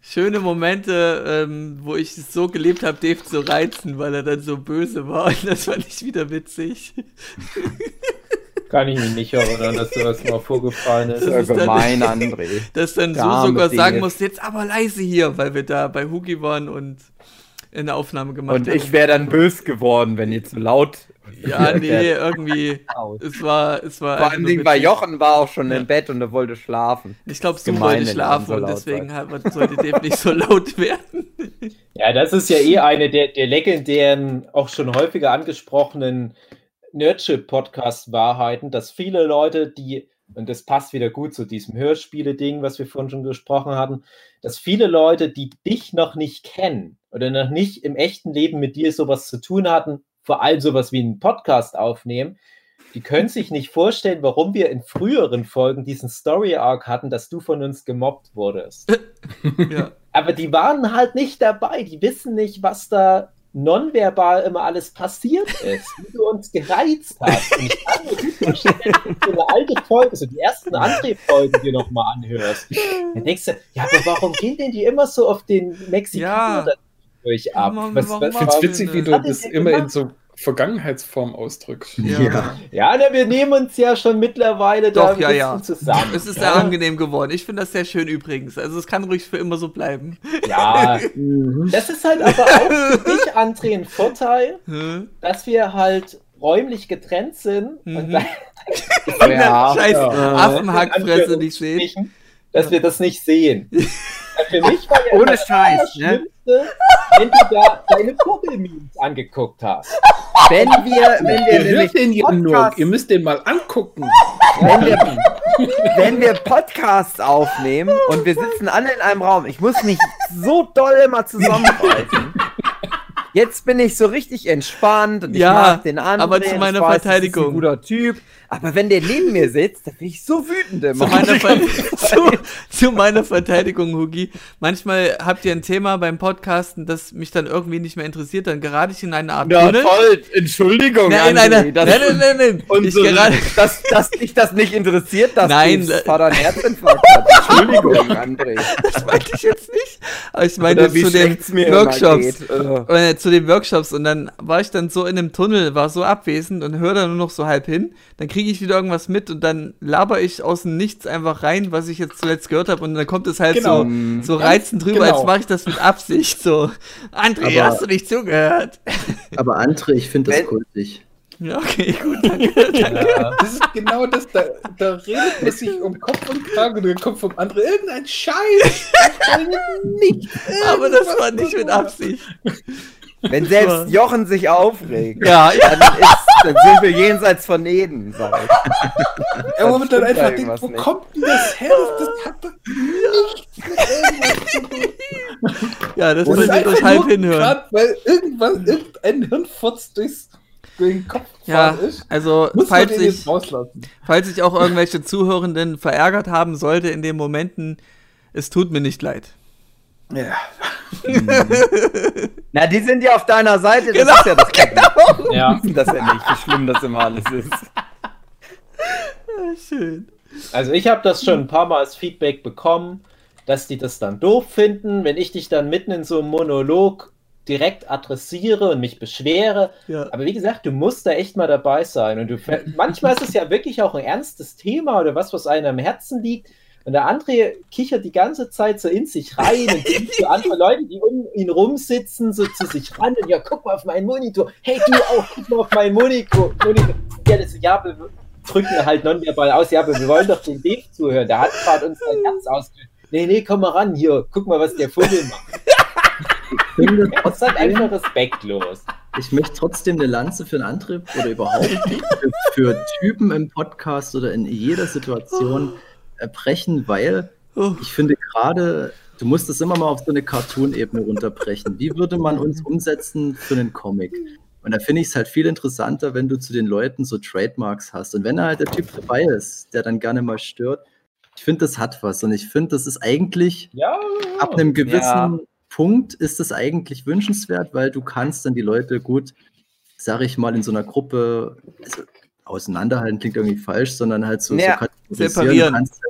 schöne Momente, ähm, wo ich es so gelebt habe, Dave zu reizen, weil er dann so böse war. [laughs] Und das fand ich wieder witzig. Kann ich mich nicht erinnern, dass sowas mal vorgefallen ist. Das Das ist ist dann- gemein, André. Dass dann so Arme sogar sagen Dave. musste, jetzt aber leise hier, weil wir da bei Hugi waren und eine Aufnahme gemacht Und ich wäre dann bös geworden, wenn ihr zu laut. Ja, [laughs] nee, irgendwie. Es war, es war. Vor allem weil witzig. Jochen war auch schon Ja. im Bett und er wollte schlafen. Ich glaube, so gemein, wollte schlafen so und laut deswegen halt, sollte Dave nicht so [laughs] laut werden. Ja, das ist ja eh eine der, der legendären, auch schon häufiger angesprochenen Nerdship-Podcast-Wahrheiten, dass viele Leute, die, und das passt wieder gut zu diesem Hörspiele-Ding, was wir vorhin schon gesprochen hatten, dass viele Leute, die dich noch nicht kennen oder noch nicht im echten Leben mit dir sowas zu tun hatten, vor allem sowas wie einen Podcast aufnehmen, die können sich nicht vorstellen, warum wir in früheren Folgen diesen Story-Arc hatten, dass du von uns gemobbt wurdest. [laughs] ja. Aber die waren halt nicht dabei. Die wissen nicht, was da nonverbal immer alles passiert ist, wie du uns gereizt hast. Und ich kann mir gut vorstellen, wenn du so eine alte Folge, so die ersten André-Folgen dir nochmal anhörst, dann denkst du, ja, aber warum gehen denn die immer so auf den Mexikaner Ja. Durch ab? Warum- Was, was, Ich finde es Warum witzig, wie du das er immer in gemacht? so Vergangenheitsform ausdrückst. Ja. ja, na, wir nehmen uns ja schon mittlerweile da Doch, ja, ein ja. bisschen zusammen. Es ist ja? sehr angenehm geworden. Ich finde das sehr schön übrigens. Also es kann ruhig für immer so bleiben. Ja, [laughs] das ist halt aber auch für dich, André, ein Vorteil, Hm? dass wir halt räumlich getrennt sind und Mhm. dann Ja. [laughs] Scheiß ja. Affenhackfresse nicht sehen. Dass wir das nicht sehen. [laughs] Für mich war ja Ohne das Scheiß, ne? Wenn du da deine Vogelmemes angeguckt hast. Wenn wir, wenn wir Ihr hört den ja nur, Podcast- ihr müsst den mal angucken. wenn wir, wenn wir Podcasts aufnehmen und wir sitzen alle in einem Raum, ich muss mich so doll immer zusammenreißen. Jetzt bin ich so richtig entspannt und ich Ja, mag den anderen. aber zu meiner Verteidigung. Ein guter Typ. Aber wenn der neben mir sitzt, dann bin ich so wütend immer. Zu meiner, [laughs] Ver zu, zu meiner Verteidigung, Hugi. Manchmal habt ihr ein Thema beim Podcasten, das mich dann irgendwie nicht mehr interessiert, dann gerate ich in eine Art ja, Tunnel. toll. Entschuldigung. Nein, nein, André, nein, das- nein, nein, nein, nein. Ich Unsere, gerade, [laughs] dass, dass dich das nicht interessiert, dass Nein, äh, Vater einen Herzinfarkt [laughs] hat. Entschuldigung, André. das meinte ich jetzt nicht. Aber ich wie zu dem schlecht's mir zu den Workshops und dann war ich dann so in einem Tunnel, war so abwesend und höre dann nur noch so halb hin. Dann kriege ich wieder irgendwas mit und dann laber ich aus dem Nichts einfach rein, was ich jetzt zuletzt gehört habe und dann kommt es halt Genau. so, so reizend drüber, genau. als mache ich das mit Absicht. So, André, Aber- hast du nicht zugehört? Aber André, ich finde das Wenn- kultig. Ja, okay, gut, [laughs] danke. Ja. Das ist genau das, da, da redet man sich um Kopf und Kragen und dann kommt vom anderen irgendein Scheiß. nicht. [laughs] Aber das war nicht mit Absicht. Wenn selbst [laughs] Jochen sich aufregt, Ja, ja. dann, ist, dann sind wir jenseits von Eden, sag ich. Ja, wo man dann einfach denkt, wo nicht. kommt denn das her? Das, das hat doch nichts mit irgendwas zu tun. Ja, das ist wir durch halb hinhören. grad, weil irgendwas, irgendein Hirnfurz durchs, durch den Kopf Ja, ist. also Muss falls ich, rauslassen. falls ich auch irgendwelche Zuhörenden verärgert haben sollte in den Momenten, es tut mir nicht leid. Ja. [laughs] Na, die sind ja auf deiner Seite, das Genau, ist ja das Problem. Ja. Wissen [laughs] das ja nicht, wie schlimm das immer alles ist. Ah, Schön. Also ich habe das schon ein paar Mal als Feedback bekommen, dass die das dann doof finden, wenn ich dich dann mitten in so einem Monolog direkt adressiere und mich beschwere. Ja. Aber wie gesagt, du musst da echt mal dabei sein. Und du manchmal ist es ja wirklich auch ein ernstes Thema oder was, was einem am Herzen liegt. Und der André kichert die ganze Zeit so in sich rein und [laughs] sieht so andere Leute, die um ihn rumsitzen, so zu sich ran und ja, guck mal auf meinen Monitor. Hey, du auch, guck mal auf meinen Monitor. Monitor. Ja, das, ja, wir drücken halt nonverbal aus. Ja, aber wir wollen doch den Dave zuhören. Der hat gerade uns sein Herz ausgelöst. Nee, nee, komm mal ran hier. Guck mal, was der Vogel macht. [laughs] Ich finde Das ist halt trotzdem, einfach respektlos. ich möchte trotzdem eine Lanze für einen Antrieb oder überhaupt für, für Typen im Podcast oder in jeder Situation äh, brechen, weil Oh. ich finde gerade, du musst das immer mal auf so eine Cartoon-Ebene runterbrechen. Wie würde man uns umsetzen für einen Comic? Und da finde ich es halt viel interessanter, wenn du zu den Leuten so Trademarks hast. Und wenn da halt der Typ dabei ist, der dann gerne mal stört, ich finde, das hat was. Und ich finde, das ist eigentlich Ja, ab einem gewissen Ja. Punkt ist es eigentlich wünschenswert, weil du kannst dann die Leute gut, sag ich mal, in so einer Gruppe, also auseinanderhalten klingt irgendwie falsch, sondern halt so, Ja, so separieren. Kannst,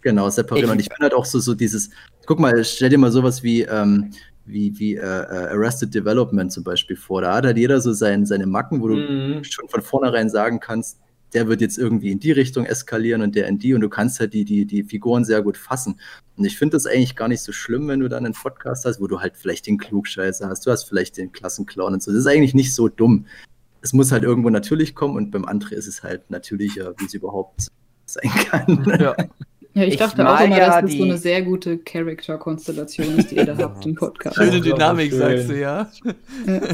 genau, separieren. Ich- Und ich bin halt auch so, so dieses, guck mal, stell dir mal sowas wie, ähm, wie, wie äh, äh, Arrested Development zum Beispiel vor. Da hat halt jeder so sein, seine Macken, wo du Mhm. schon von vornherein sagen kannst, der wird jetzt irgendwie in die Richtung eskalieren und der in die und du kannst halt die, die, die Figuren sehr gut fassen. Und ich finde das eigentlich gar nicht so schlimm, wenn du dann einen Podcast hast, wo du halt vielleicht den Klugscheißer hast, du hast vielleicht den Klassenclown und so. Das ist eigentlich nicht so dumm. Es muss halt irgendwo natürlich kommen und beim André ist es halt natürlicher, wie es überhaupt sein kann. Ja. [laughs] Ja, ich, Ich dachte auch immer, ja dass das so eine sehr gute Charakter-Konstellation ist, die ihr da habt im Podcast. Schöne Dynamik, schön. sagst du, ja.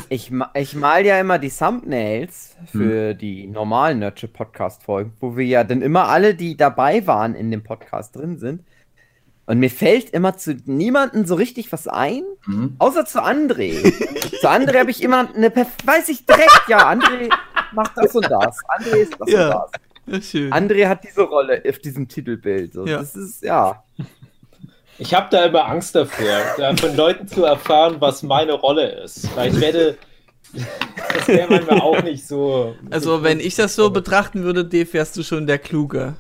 Ich, ma- ich mal ja immer die Thumbnails für die normalen Nurture Podcast Folgen, wo wir ja dann immer alle, die dabei waren in dem Podcast drin sind. Und mir fällt immer zu niemandem so richtig was ein, Mhm. außer zu André. [laughs] zu André habe ich immer eine, perf- weiß ich direkt, ja, André macht das und das. André ist das Ja. und das. ja schön. André hat diese Rolle auf diesem Titelbild. So. Ja. Das ist, ja. Ich habe da immer Angst davor, da von Leuten zu erfahren, was meine Rolle ist. Weil ich werde. Das wäre manchmal auch nicht so. Also, wenn ich das so betrachten würde, Dave, wärst du schon der Kluge.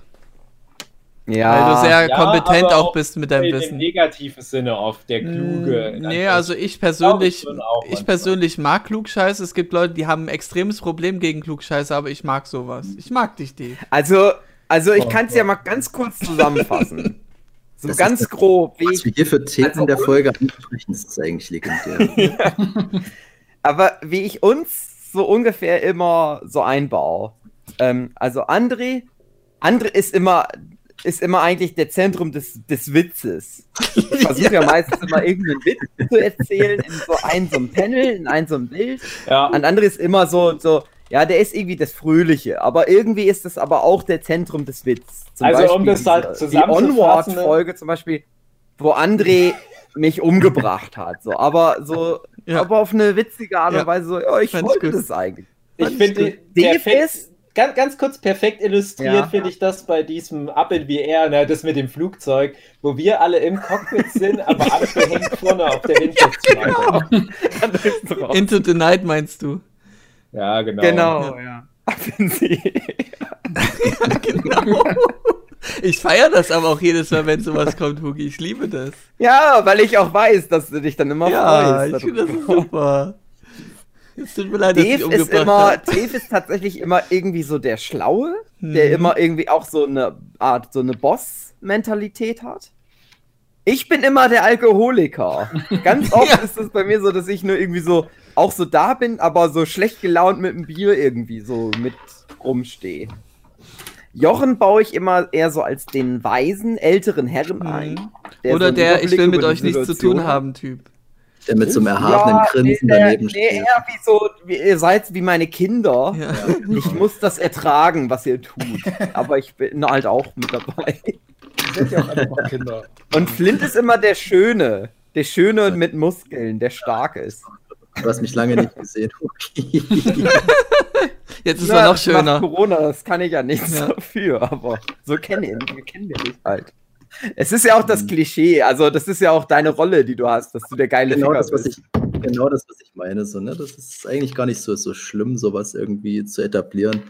Ja. Weil du sehr Ja, kompetent auch auch bist mit deinem Wissen. negativen Sinne oft, der Kluge. Mm, Nee, also ich persönlich, ich persönlich mag Klugscheiße. Es gibt Leute, die haben ein extremes Problem gegen Klugscheiße, aber ich mag sowas. Ich mag dich, Dave. Also, also ich Oh kann es ja mal ganz kurz zusammenfassen. [laughs] So Das ganz grob, wie Was ich wir hier für Themen Also in der Folge ansprechen, das ist eigentlich legendär. [laughs] Aber wie ich uns so ungefähr immer so einbaue. Ähm, also André, André ist immer, ist immer eigentlich der Zentrum des, des Witzes. [laughs] Ich versuche ja. meistens immer irgendeinen Witz zu erzählen in so einem so einem Panel, in einem so einem Bild. Ja, Und André ist immer so, so, ja, der ist irgendwie das Fröhliche, aber irgendwie ist das aber auch der Zentrum des Witzes. Zum Also, um das halt die zusammenzufassen, ne? Onward-Folge zum Beispiel, wo André mich umgebracht hat. So, aber so, Ja. aber auf eine witzige Art und Ja. Weise so, ja, ich Fand's wollte gut. das eigentlich. ich fand finde, der ist, ganz, ganz kurz perfekt illustriert Ja. finde ich das bei diesem Up in the Air, ne, das mit dem Flugzeug, wo wir alle im Cockpit sind, aber [laughs] André hängt vorne auf der ist [laughs] drauf. Into the Night meinst du? Ja, genau. Genau, ja. Offensiv. [laughs] genau. Ich feiere das aber auch jedes Mal, wenn sowas kommt, Hugi. Ich liebe das. Ja, weil ich auch weiß, dass du dich dann immer Ja, freust. ich finde das super. Es tut mir leid, dass ich Dave ist umgebracht immer, habe. Dave ist tatsächlich immer irgendwie so der Schlaue, der Mhm. immer irgendwie auch so eine Art, so eine Boss-Mentalität hat. Ich bin immer der Alkoholiker. Ganz [laughs] oft Ja. ist es bei mir so, dass ich nur irgendwie so auch so da bin, aber so schlecht gelaunt mit dem Bier irgendwie so mit rumstehe. Jochen baue ich immer eher so als den weisen älteren Herrn ein. Mhm. der Oder so der Ich will mit euch nichts zu tun hat. haben Typ. Der mit so einem erhabenen Ja, Grinsen nee, daneben nee, steht. eher wie so, wie, ihr seid wie meine Kinder. Ja. [laughs] Ich muss das ertragen, was ihr tut. [laughs] Aber ich bin halt auch mit dabei. Seid ihr auch einfach Kinder. Und Flint ist immer der Schöne. Der Schöne und mit Muskeln, der stark ist. Du hast mich lange nicht gesehen. [laughs] Jetzt ist Ja, er noch schöner. Corona, das kann ich ja nichts Ja. dafür, aber so kennen wir, wir kennen wir dich halt. Es ist ja auch Mhm. das Klischee, also das ist ja auch deine Rolle, die du hast, dass du der geile genau Ficker das, was bist. ich, genau das, was ich meine. So, ne? Das ist eigentlich gar nicht so, so schlimm, sowas irgendwie zu etablieren,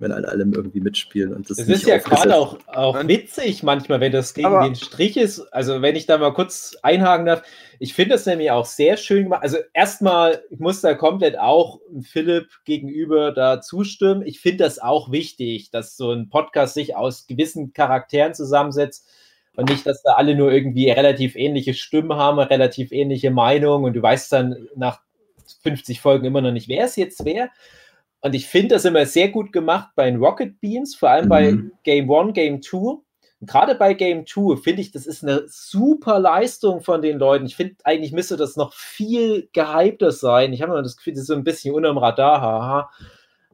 wenn alle allem irgendwie mitspielen. Und das, Das ist ja gerade auch, auch witzig manchmal, wenn das gegen Aber- den Strich ist. Also wenn ich da mal kurz einhaken darf, ich finde das nämlich auch sehr schön gemacht. Also erstmal, ich muss da komplett auch Philipp gegenüber da zustimmen. Ich finde das auch wichtig, dass so ein Podcast sich aus gewissen Charakteren zusammensetzt und nicht, dass da alle nur irgendwie relativ ähnliche Stimmen haben, relativ ähnliche Meinungen und du weißt dann nach 50 Folgen immer noch nicht, wer es jetzt wer. Und ich finde das immer sehr gut gemacht bei den Rocket Beans, vor allem bei Mhm. Game 1, Game 2. Und gerade bei Game 2 finde ich, das ist eine super Leistung von den Leuten. Ich finde, eigentlich müsste das noch viel gehypter sein. Ich habe immer das Gefühl, das ist so ein bisschen unterm Radar, haha.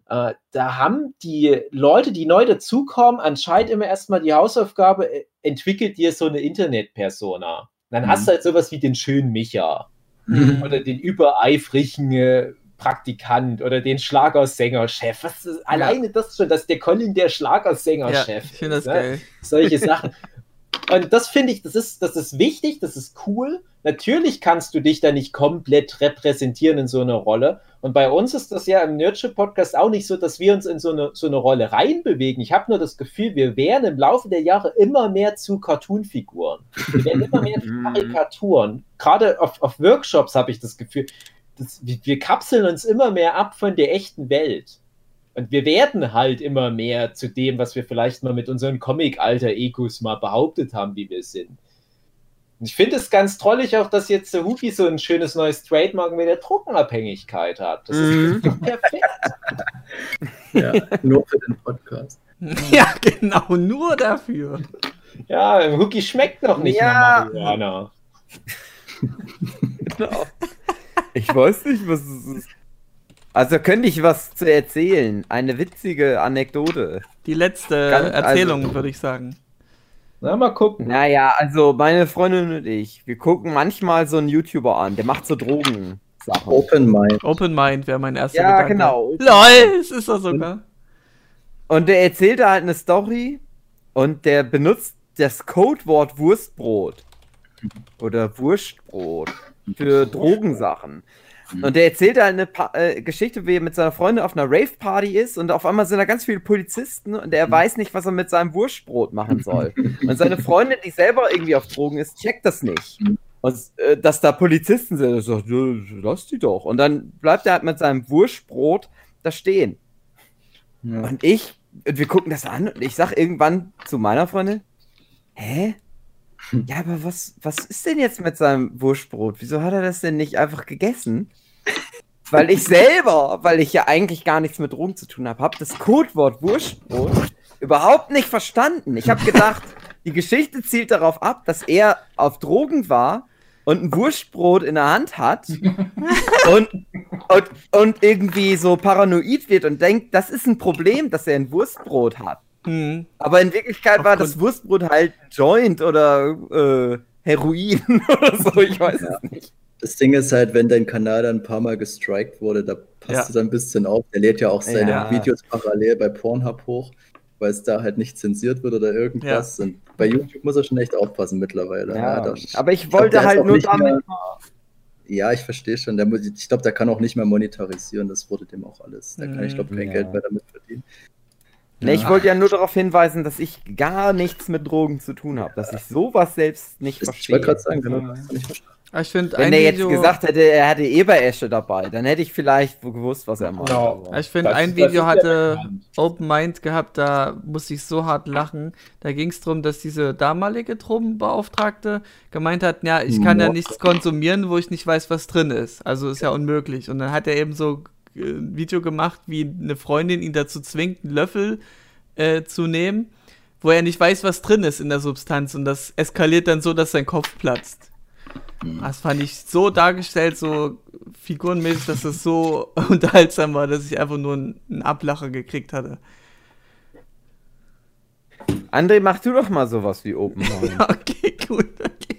Äh, da haben die Leute, die neu dazukommen, anscheinend immer erstmal die Hausaufgabe, äh, entwickelt dir so eine Internet-Persona. Dann Mhm. hast du halt sowas wie den schönen Micha Mhm. oder den übereifrigen äh, Praktikant oder den Schlagersänger-Chef. Was ist, Alleine das schon, dass der Colin der Ja, Schlagersänger-Chef ich finde das ist, ne? geil. Solche [laughs] Sachen. Und das finde ich, das ist, das ist wichtig, das ist cool. Natürlich kannst du dich da nicht komplett repräsentieren in so einer Rolle. Und bei uns ist das ja im Nurture-Podcast auch nicht so, dass wir uns in so eine, so eine Rolle reinbewegen. Ich habe nur das Gefühl, wir werden im Laufe der Jahre immer mehr zu Cartoon-Figuren. Wir werden immer mehr zu [laughs] Mhm. Karikaturen. Gerade auf, auf Workshops habe ich das Gefühl, das, wir, wir kapseln uns immer mehr ab von der echten Welt. Und wir werden halt immer mehr zu dem, was wir vielleicht mal mit unseren Comic-Alter-Egos mal behauptet haben, wie wir sind. Und ich finde es ganz trollig auch, dass jetzt der Huki so ein schönes neues Trademark mit der Druckenabhängigkeit hat. Das Mhm. ist [laughs] perfekt. [laughs] Ja, nur für den Podcast. [laughs] Ja, genau, nur dafür. Ja, Huki schmeckt noch nicht Ja. nach Marihuana. Genau. Ich weiß nicht, was es ist. Also könnte ich was zu erzählen. Eine witzige Anekdote. Die letzte Ganz- Erzählung, also- würde ich sagen. Na, mal gucken. Naja, also meine Freundin und ich, wir gucken manchmal so einen YouTuber an, der macht so Drogensachen. Open Mind. Open Mind wäre mein erster Ja, Gedanke. genau. LOL, es ist das sogar. Und der erzählt da halt eine Story und der benutzt das Codewort Wurstbrot oder Wurstbrot für Drogensachen. Und der erzählt halt eine pa äh, Geschichte, wie er mit seiner Freundin auf einer Rave-Party ist und auf einmal sind da ganz viele Polizisten und er weiß nicht, was er mit seinem Wurstbrot machen soll. [laughs] Und seine Freundin, die selber irgendwie auf Drogen ist, checkt das nicht. Und äh, dass da Polizisten sind, er sagt, lass die doch. Und dann bleibt er halt mit seinem Wurstbrot da stehen. Ja. Und ich, und wir gucken das an und ich sag irgendwann zu meiner Freundin, hä? [laughs] Ja, aber was, was ist denn jetzt mit seinem Wurstbrot? Wieso hat er das denn nicht einfach gegessen? Weil ich selber, weil ich ja eigentlich gar nichts mit Drogen zu tun habe, habe das Codewort Wurstbrot überhaupt nicht verstanden. Ich habe gedacht, die Geschichte zielt darauf ab, dass er auf Drogen war und ein Wurstbrot in der Hand hat [laughs] und, und, und irgendwie so paranoid wird und denkt, das ist ein Problem, dass er ein Wurstbrot hat. Hm. Aber in Wirklichkeit war Aufgrund- das Wurstbrot halt Joint oder äh, Heroin [laughs] oder so, ich weiß es nicht. Das Ding ist halt, wenn dein Kanal dann ein paar Mal gestrikt wurde, da passt Ja. dann ein bisschen auf. Der lädt ja auch seine Ja. Videos parallel bei Pornhub hoch, weil es da halt nicht zensiert wird oder irgendwas. Und bei YouTube muss er schon echt aufpassen mittlerweile. Ja, da- aber ich wollte ist halt nur damit. mehr- Ja, ich verstehe schon. Der, ich glaube, der kann auch nicht mehr monetarisieren. Das wurde dem auch alles. Da kann ich, glaube kein Ja. Geld mehr damit verdienen. Ne, ich wollte ja nur darauf hinweisen, dass ich gar nichts mit Drogen zu tun habe, dass ich sowas selbst nicht Ich verstehe. wollte gerade sagen, genau, kann ich. Ich finde Wenn der jetzt Video, gesagt hätte, er hätte Eberesche dabei, dann hätte ich vielleicht gewusst, was er macht. Genau. Aber- ich finde ein Video hatte. Open Mind gehabt, da musste ich so hart lachen. Da ging es darum, dass diese damalige Drogenbeauftragte gemeint hat, ja, ich kann ja nichts konsumieren, wo ich nicht weiß, was drin ist. Also ist ja unmöglich. Und dann hat er eben so ein Video gemacht, wie eine Freundin ihn dazu zwingt, einen Löffel äh, zu nehmen, wo er nicht weiß, was drin ist in der Substanz. Und das eskaliert dann so, dass sein Kopf platzt. Das fand ich so dargestellt, so figurenmäßig, dass es so [laughs] unterhaltsam war, dass ich einfach nur einen, Ablacher gekriegt hatte. André, mach du doch mal sowas wie Open [laughs] Mind. Okay, gut.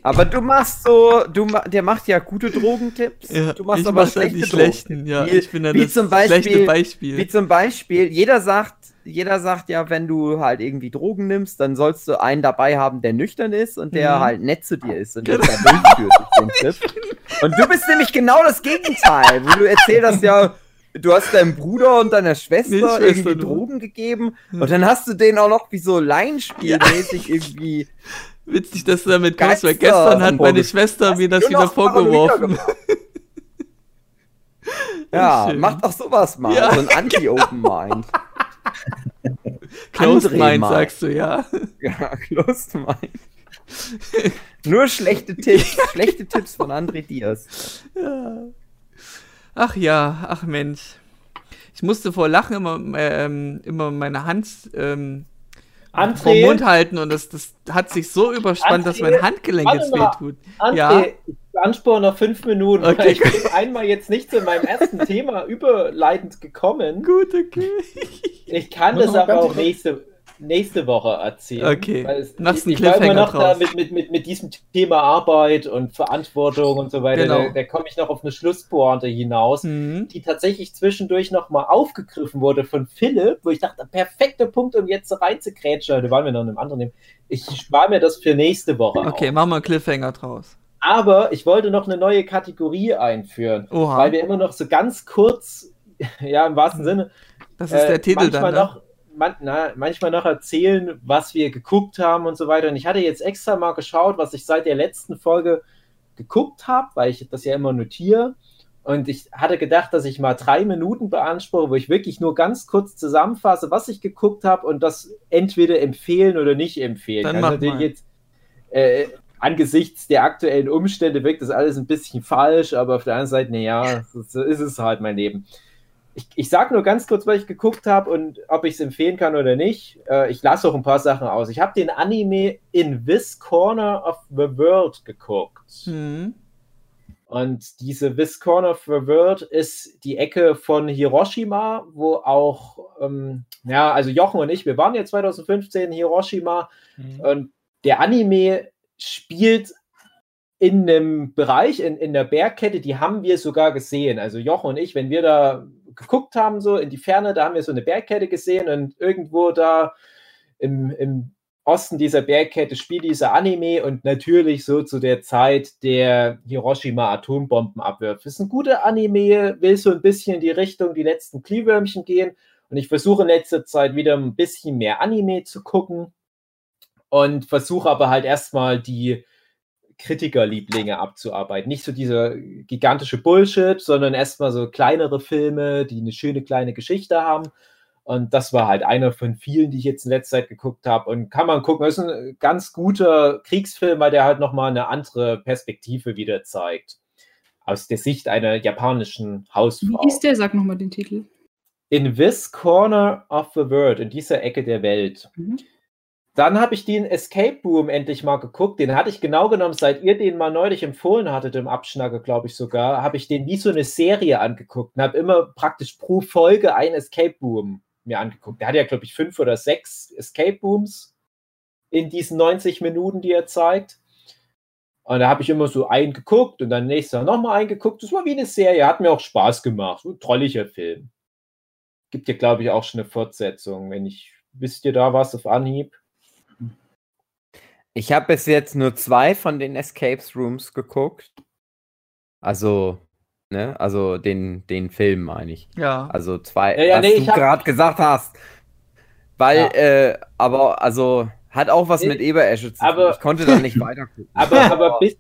Aber du machst so, du der macht ja gute Drogentipps. Ja, du machst aber mach dann schlechte die schlechten, ja. Wie, ich bin dann wie das zum schlechte Beispiel, Beispiel. Wie zum Beispiel, jeder sagt, jeder sagt ja, wenn du halt irgendwie Drogen nimmst, dann sollst du einen dabei haben, der nüchtern ist und der Mhm. halt nett zu dir ist und der da durchführt durch den Trip. Und du bist nämlich genau das Gegenteil, wo du erzählt hast, ja, du hast deinem Bruder und deiner Schwester Milchschwester irgendwie. Drogen gegeben und dann hast du denen auch noch wie so Laienspielmäßig irgendwie Witzig, dass du damit kommst, weil gestern hat meine Schwester mir das wieder vorgeworfen. Ja, Schön. mach doch sowas mal. Ja. So ein Anti-Open Mind. [laughs] Closed Mind, mal. sagst du, ja. Ja, Closed Mind. Nur schlechte Tipps. [laughs] schlechte Tipps von André Diaz. ja. Ach ja, ach Mensch. Ich musste vor Lachen immer, ähm, immer meine Hand ähm, André? vor den Mund halten und das, das hat sich so überspannt, dass André, mein Handgelenk jetzt wehtut. André, Ja. ich beanspruche noch fünf Minuten. Okay, weil ich bin einmal jetzt nicht zu meinem ersten Thema überleitend gekommen. Gut, okay. Ich kann das aber auch nächste, nächste Woche erzählen. Okay. Weil es, Machst einen ich, ich war immer Cliffhanger noch da draus. mit, mit, mit, mit diesem Thema Arbeit und Verantwortung und so weiter. Genau. Da, da komme ich noch auf eine Schlusspointe hinaus. Mhm. die tatsächlich zwischendurch nochmal aufgegriffen wurde von Philipp, wo ich dachte, perfekter Punkt, um jetzt reinzukrätschen. Da waren wir noch in einem anderen. Ich spare mir das für nächste Woche. Okay, Auf. machen wir einen Cliffhanger draus. Aber ich wollte noch eine neue Kategorie einführen, Oha, weil wir immer noch so ganz kurz, [laughs] ja, im wahrsten Sinne, das ist äh, der Titel manchmal dann, ne? noch, man, na, manchmal noch erzählen, was wir geguckt haben und so weiter. Und ich hatte jetzt extra mal geschaut, was ich seit der letzten Folge geguckt habe, weil ich das ja immer notiere. Und ich hatte gedacht, dass ich mal drei Minuten beanspruche, wo ich wirklich nur ganz kurz zusammenfasse, was ich geguckt habe und das entweder empfehlen oder nicht empfehlen Dann kann. mach Natürlich mal. jetzt äh, angesichts der aktuellen Umstände wirkt das alles ein bisschen falsch, aber auf der anderen Seite, naja, so ist es halt mein Leben. Ich, ich sage nur ganz kurz, was ich geguckt habe und ob ich es empfehlen kann oder nicht. Äh, ich lasse auch ein paar Sachen aus. Ich habe den Anime In This Corner of the World geguckt. Mhm. Und diese This Corner of the World ist die Ecke von Hiroshima, wo auch, ähm, ja, also Jochen und ich, wir waren ja 2015 in Hiroshima und der Anime spielt in einem Bereich, in, in der Bergkette, die haben wir sogar gesehen. Also Jochen und ich, wenn wir da geguckt haben, so in die Ferne, da haben wir so eine Bergkette gesehen und irgendwo da im, im Osten dieser Bergkette spielt dieser Anime und natürlich so zu der Zeit der Hiroshima Atombombenabwürfe. Ist ein guter Anime, will so ein bisschen in die Richtung die letzten Glühwürmchen gehen und ich versuche in letzter Zeit wieder ein bisschen mehr Anime zu gucken und versuche aber halt erstmal die Kritikerlieblinge abzuarbeiten. Nicht so dieser gigantische Bullshit, sondern erstmal so kleinere Filme, die eine schöne kleine Geschichte haben. Und das war halt einer von vielen, die ich jetzt in letzter Zeit geguckt habe. Und kann man gucken, das ist ein ganz guter Kriegsfilm, weil der halt nochmal eine andere Perspektive wieder zeigt. Aus der Sicht einer japanischen Hausfrau. Wie ist der? Sag nochmal den Titel. In this corner of the world, in dieser Ecke der Welt. Mhm. Dann habe ich den Escape Room endlich mal geguckt. Den hatte ich genau genommen, seit ihr den mal neulich empfohlen hattet, im Abschnacke, glaube ich sogar, habe ich den wie so eine Serie angeguckt und habe immer praktisch pro Folge ein Escape Room mir angeguckt. Der hat ja, glaube ich, fünf oder sechs Escape Rooms in diesen 90 Minuten, die er zeigt. Und da habe ich immer so einen geguckt und dann nächstes Mal nochmal einen geguckt. Das war wie eine Serie, hat mir auch Spaß gemacht. So ein trolliger Film. Gibt ja, glaube ich, auch schon eine Fortsetzung. Wenn ich, wisst ihr da was auf Anhieb? Ich habe bis jetzt nur zwei von den Escapes Rooms geguckt. Also, ne, also den, den Film meine ich. Ja. Also zwei, Ja, ja, was nee, du ich hab- gerade gesagt hast. Weil, Ja. äh, aber, also, hat auch was Nee, mit Eberesche zu tun. aber- Ich konnte da nicht [laughs] weiter gucken. Aber, aber bis,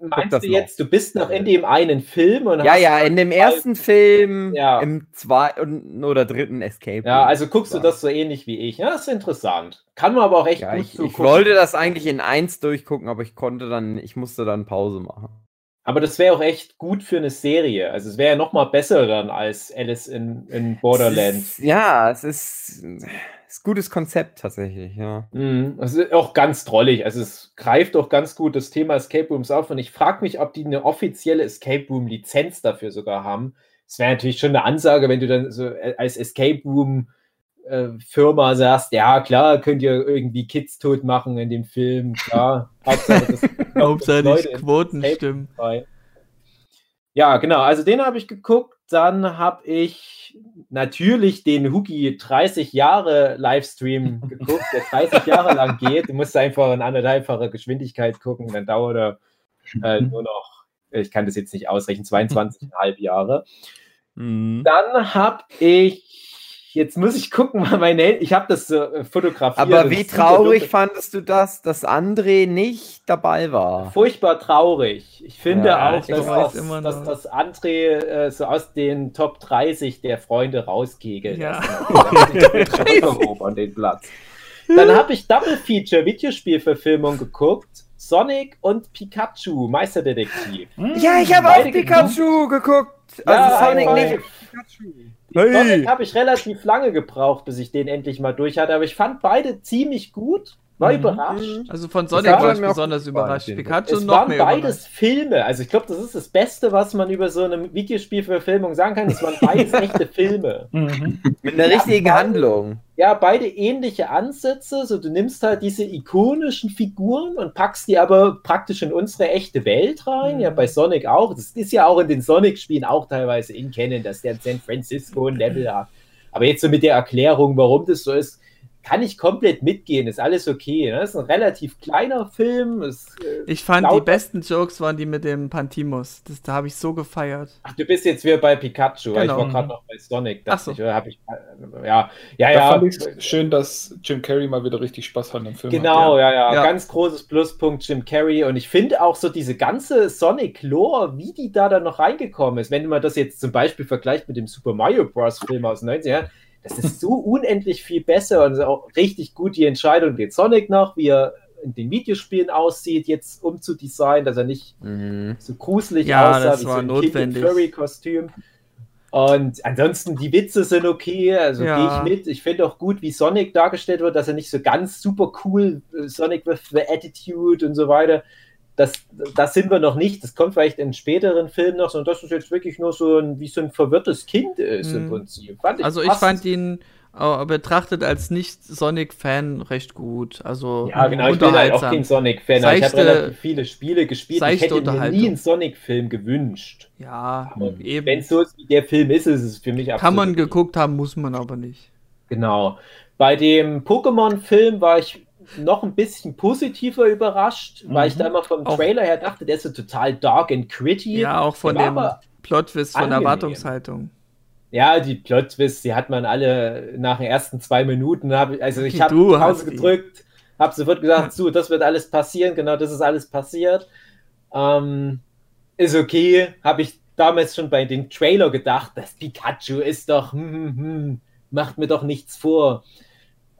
Meinst das du noch. jetzt, du bist noch in dem einen Film und Ja, hast ja, in dem ersten Film, Ja. im zweiten oder dritten Escape. Ja, also guckst du das so ähnlich wie ich. Ja, das ist interessant. Kann man aber auch echt Ja, gut ich, ich wollte das eigentlich in eins durchgucken, aber ich konnte dann, ich musste dann Pause machen. Aber das wäre auch echt gut für eine Serie. Also es wäre ja noch mal besser dann als Alice in, in Borderland. Es ist, ja, es ist, ist gutes Konzept tatsächlich, ja. Mhm. Es ist auch ganz drollig. Also es greift auch ganz gut das Thema Escape Rooms auf. Und ich frage mich, ob die eine offizielle Escape Room Lizenz dafür sogar haben. Es wäre natürlich schon eine Ansage, wenn du dann so äh, als Escape Room äh, Firma sagst, ja klar, könnt ihr irgendwie Kids tot machen in dem Film, klar. [laughs] Hauptsache, das [laughs] Hauptsache Leute Quoten stimmen. bei. Ja, genau. Also den habe ich geguckt. Dann habe ich natürlich den Hugi 30 Jahre Livestream [laughs] geguckt, der 30 Jahre lang geht. Du musst einfach in anderthalbfacher Geschwindigkeit gucken, dann dauert er äh, nur noch, ich kann das jetzt nicht ausrechnen, 22,5 Jahre. Mhm. Dann habe ich, jetzt muss ich gucken, [laughs] mal meine, ich habe das so äh, fotografiert. Aber wie traurig fandest du das, dass André nicht dabei war? Furchtbar traurig. Ich finde Ja, auch, dass, das, immer dass noch. das André äh, so aus den Top 30 der Freunde rauskegelt. Ja. An [laughs] den Platz. Dann habe ich Double Feature Videospielverfilmung geguckt. Sonic und Pikachu, Meisterdetektiv. Ja, ich habe auch Pikachu geguckt. Ja, Also Sonic einmal. nicht. Pikachu. Hey. habe ich relativ lange gebraucht, bis ich den endlich mal durch hatte, aber ich fand beide ziemlich gut. War Mhm. überrascht. Also von Sonic war ich besonders gefallen, überrascht. Pikachu Es noch waren mehr beides überrascht. Filme. Also ich glaube, das ist das Beste, was man über so eine Videospielverfilmung sagen kann. Es waren beides [laughs] echte Filme. Mhm. Mit einer Ja, richtigen beide- Handlung. Ja, beide ähnliche Ansätze. So, du nimmst halt diese ikonischen Figuren und packst die aber praktisch in unsere echte Welt rein. Mhm. Ja, bei Sonic auch. Das ist ja auch in den Sonic-Spielen auch teilweise in Kennen, dass der in San Francisco ein Level hat. Aber jetzt so mit der Erklärung, warum das so ist, kann ich komplett mitgehen. Ist alles okay. Ne? ist ein relativ kleiner Film. Ist, äh, Ich fand die besten Jokes waren die mit dem Pantimos. Das, da habe ich so gefeiert. Ach, du bist jetzt wieder bei Pikachu. weil Genau. Ich war gerade noch bei Sonic. dachte Ach so. Ich, oder hab ich, äh, ja, ja, Da ja. fand ich schön, dass Jim Carrey mal wieder richtig Spaß hat im Film. Genau, hat, ja, ja, Ja. Ganz großes Pluspunkt Jim Carrey. Und ich finde auch so diese ganze Sonic-Lore, wie die da dann noch reingekommen ist, wenn man das jetzt zum Beispiel vergleicht mit dem Super Mario Bros. Film aus den 90ern, Jahren, das ist so unendlich viel besser und auch richtig gut die Entscheidung, den Sonic noch, wie er in den Videospielen aussieht, jetzt umzudesignen, dass er nicht Mhm. so gruselig Ja, aussah, das wie war so ein notwendig. Kind im Furry-Kostüm. Und ansonsten, die Witze sind okay, also Ja. gehe ich mit. Ich finde auch gut, wie Sonic dargestellt wird, dass er nicht so ganz super cool, äh, Sonic with the Attitude und so weiter. Das, das sind wir noch nicht. Das kommt vielleicht in späteren Filmen noch, sondern das ist jetzt wirklich nur so ein, wie so ein verwirrtes Kind ist im Mhm. Prinzip. Fand Also ich passend. fand ihn äh, betrachtet als Nicht-Sonic-Fan recht gut. Also Ja, genau, ich bin halt auch kein Sonic-Fan, ich habe relativ viele Spiele gespielt. Ich hätte mir nie einen Sonic-Film gewünscht. Ja, Aber eben. Wenn es so ist, wie der Film ist, ist es für mich Kann man absolut geguckt haben, muss man aber nicht. Genau. Bei dem Pokémon-Film war ich noch ein bisschen positiver überrascht, weil ich Mhm. da immer vom Auch- Trailer her dachte, der ist so total dark and gritty. Ja, auch von Der dem Plot-Twist, von der. Erwartungshaltung. Ja, die Plot-Twists, die hat man alle nach den ersten zwei Minuten. Hab, also ich habe Du Pause hast die. gedrückt, habe sofort gesagt, so, das wird alles passieren, genau das ist alles passiert. Ähm, ist okay, habe ich damals schon bei dem Trailer gedacht, das Pikachu ist doch, hm, hm, hm, macht mir doch nichts vor.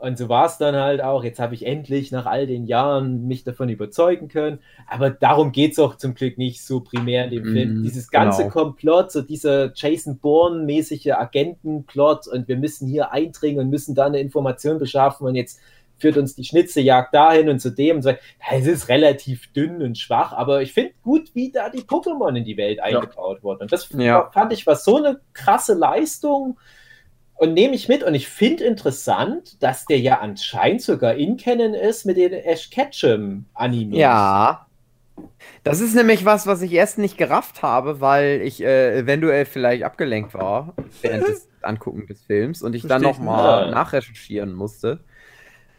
Und so war es dann halt auch. Jetzt habe ich endlich nach all den Jahren mich davon überzeugen können. Aber darum geht es auch zum Glück nicht so primär in dem Mhm, Film. Dieses ganze genau. Komplott, so dieser Jason Bourne-mäßige Agentenplot und wir müssen hier eindringen und müssen da eine Information beschaffen und jetzt führt uns die Schnitzejagd dahin und zu dem und so. Es ist relativ dünn und schwach, aber ich finde gut, wie da die Pokémon in die Welt eingebaut wurden. Und das Ja. fand ich war so eine krasse Leistung und nehme ich mit. Und ich finde interessant, dass der ja anscheinend sogar in Canon ist mit den Ash Ketchum Animes. Ja. Das ist nämlich was, was ich erst nicht gerafft habe, weil ich äh, eventuell vielleicht abgelenkt war während des [laughs] Angucken des Films und ich dann Versteh ich nochmal nachrecherchieren musste.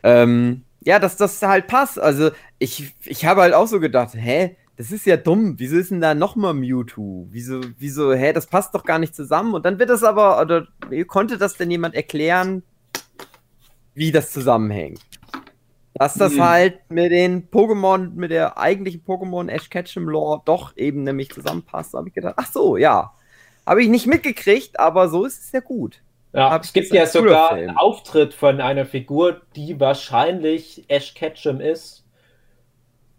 Ähm, ja, dass das halt passt. Also ich, ich habe halt auch so gedacht, hä, das ist ja dumm. Wieso ist denn da nochmal Mewtwo? Wieso, wieso, hä, das passt doch gar nicht zusammen. Und dann wird das aber, oder konnte das denn jemand erklären, wie das zusammenhängt? Dass das Hm. halt mit den Pokémon, mit der eigentlichen Pokémon Ash Ketchum Lore doch eben nämlich zusammenpasst, habe ich gedacht, ach so, ja. Habe ich nicht mitgekriegt, aber so ist es ja gut. Ja, Hab es gibt ja sogar einen Auftritt von einer Figur, die wahrscheinlich Ash Ketchum ist.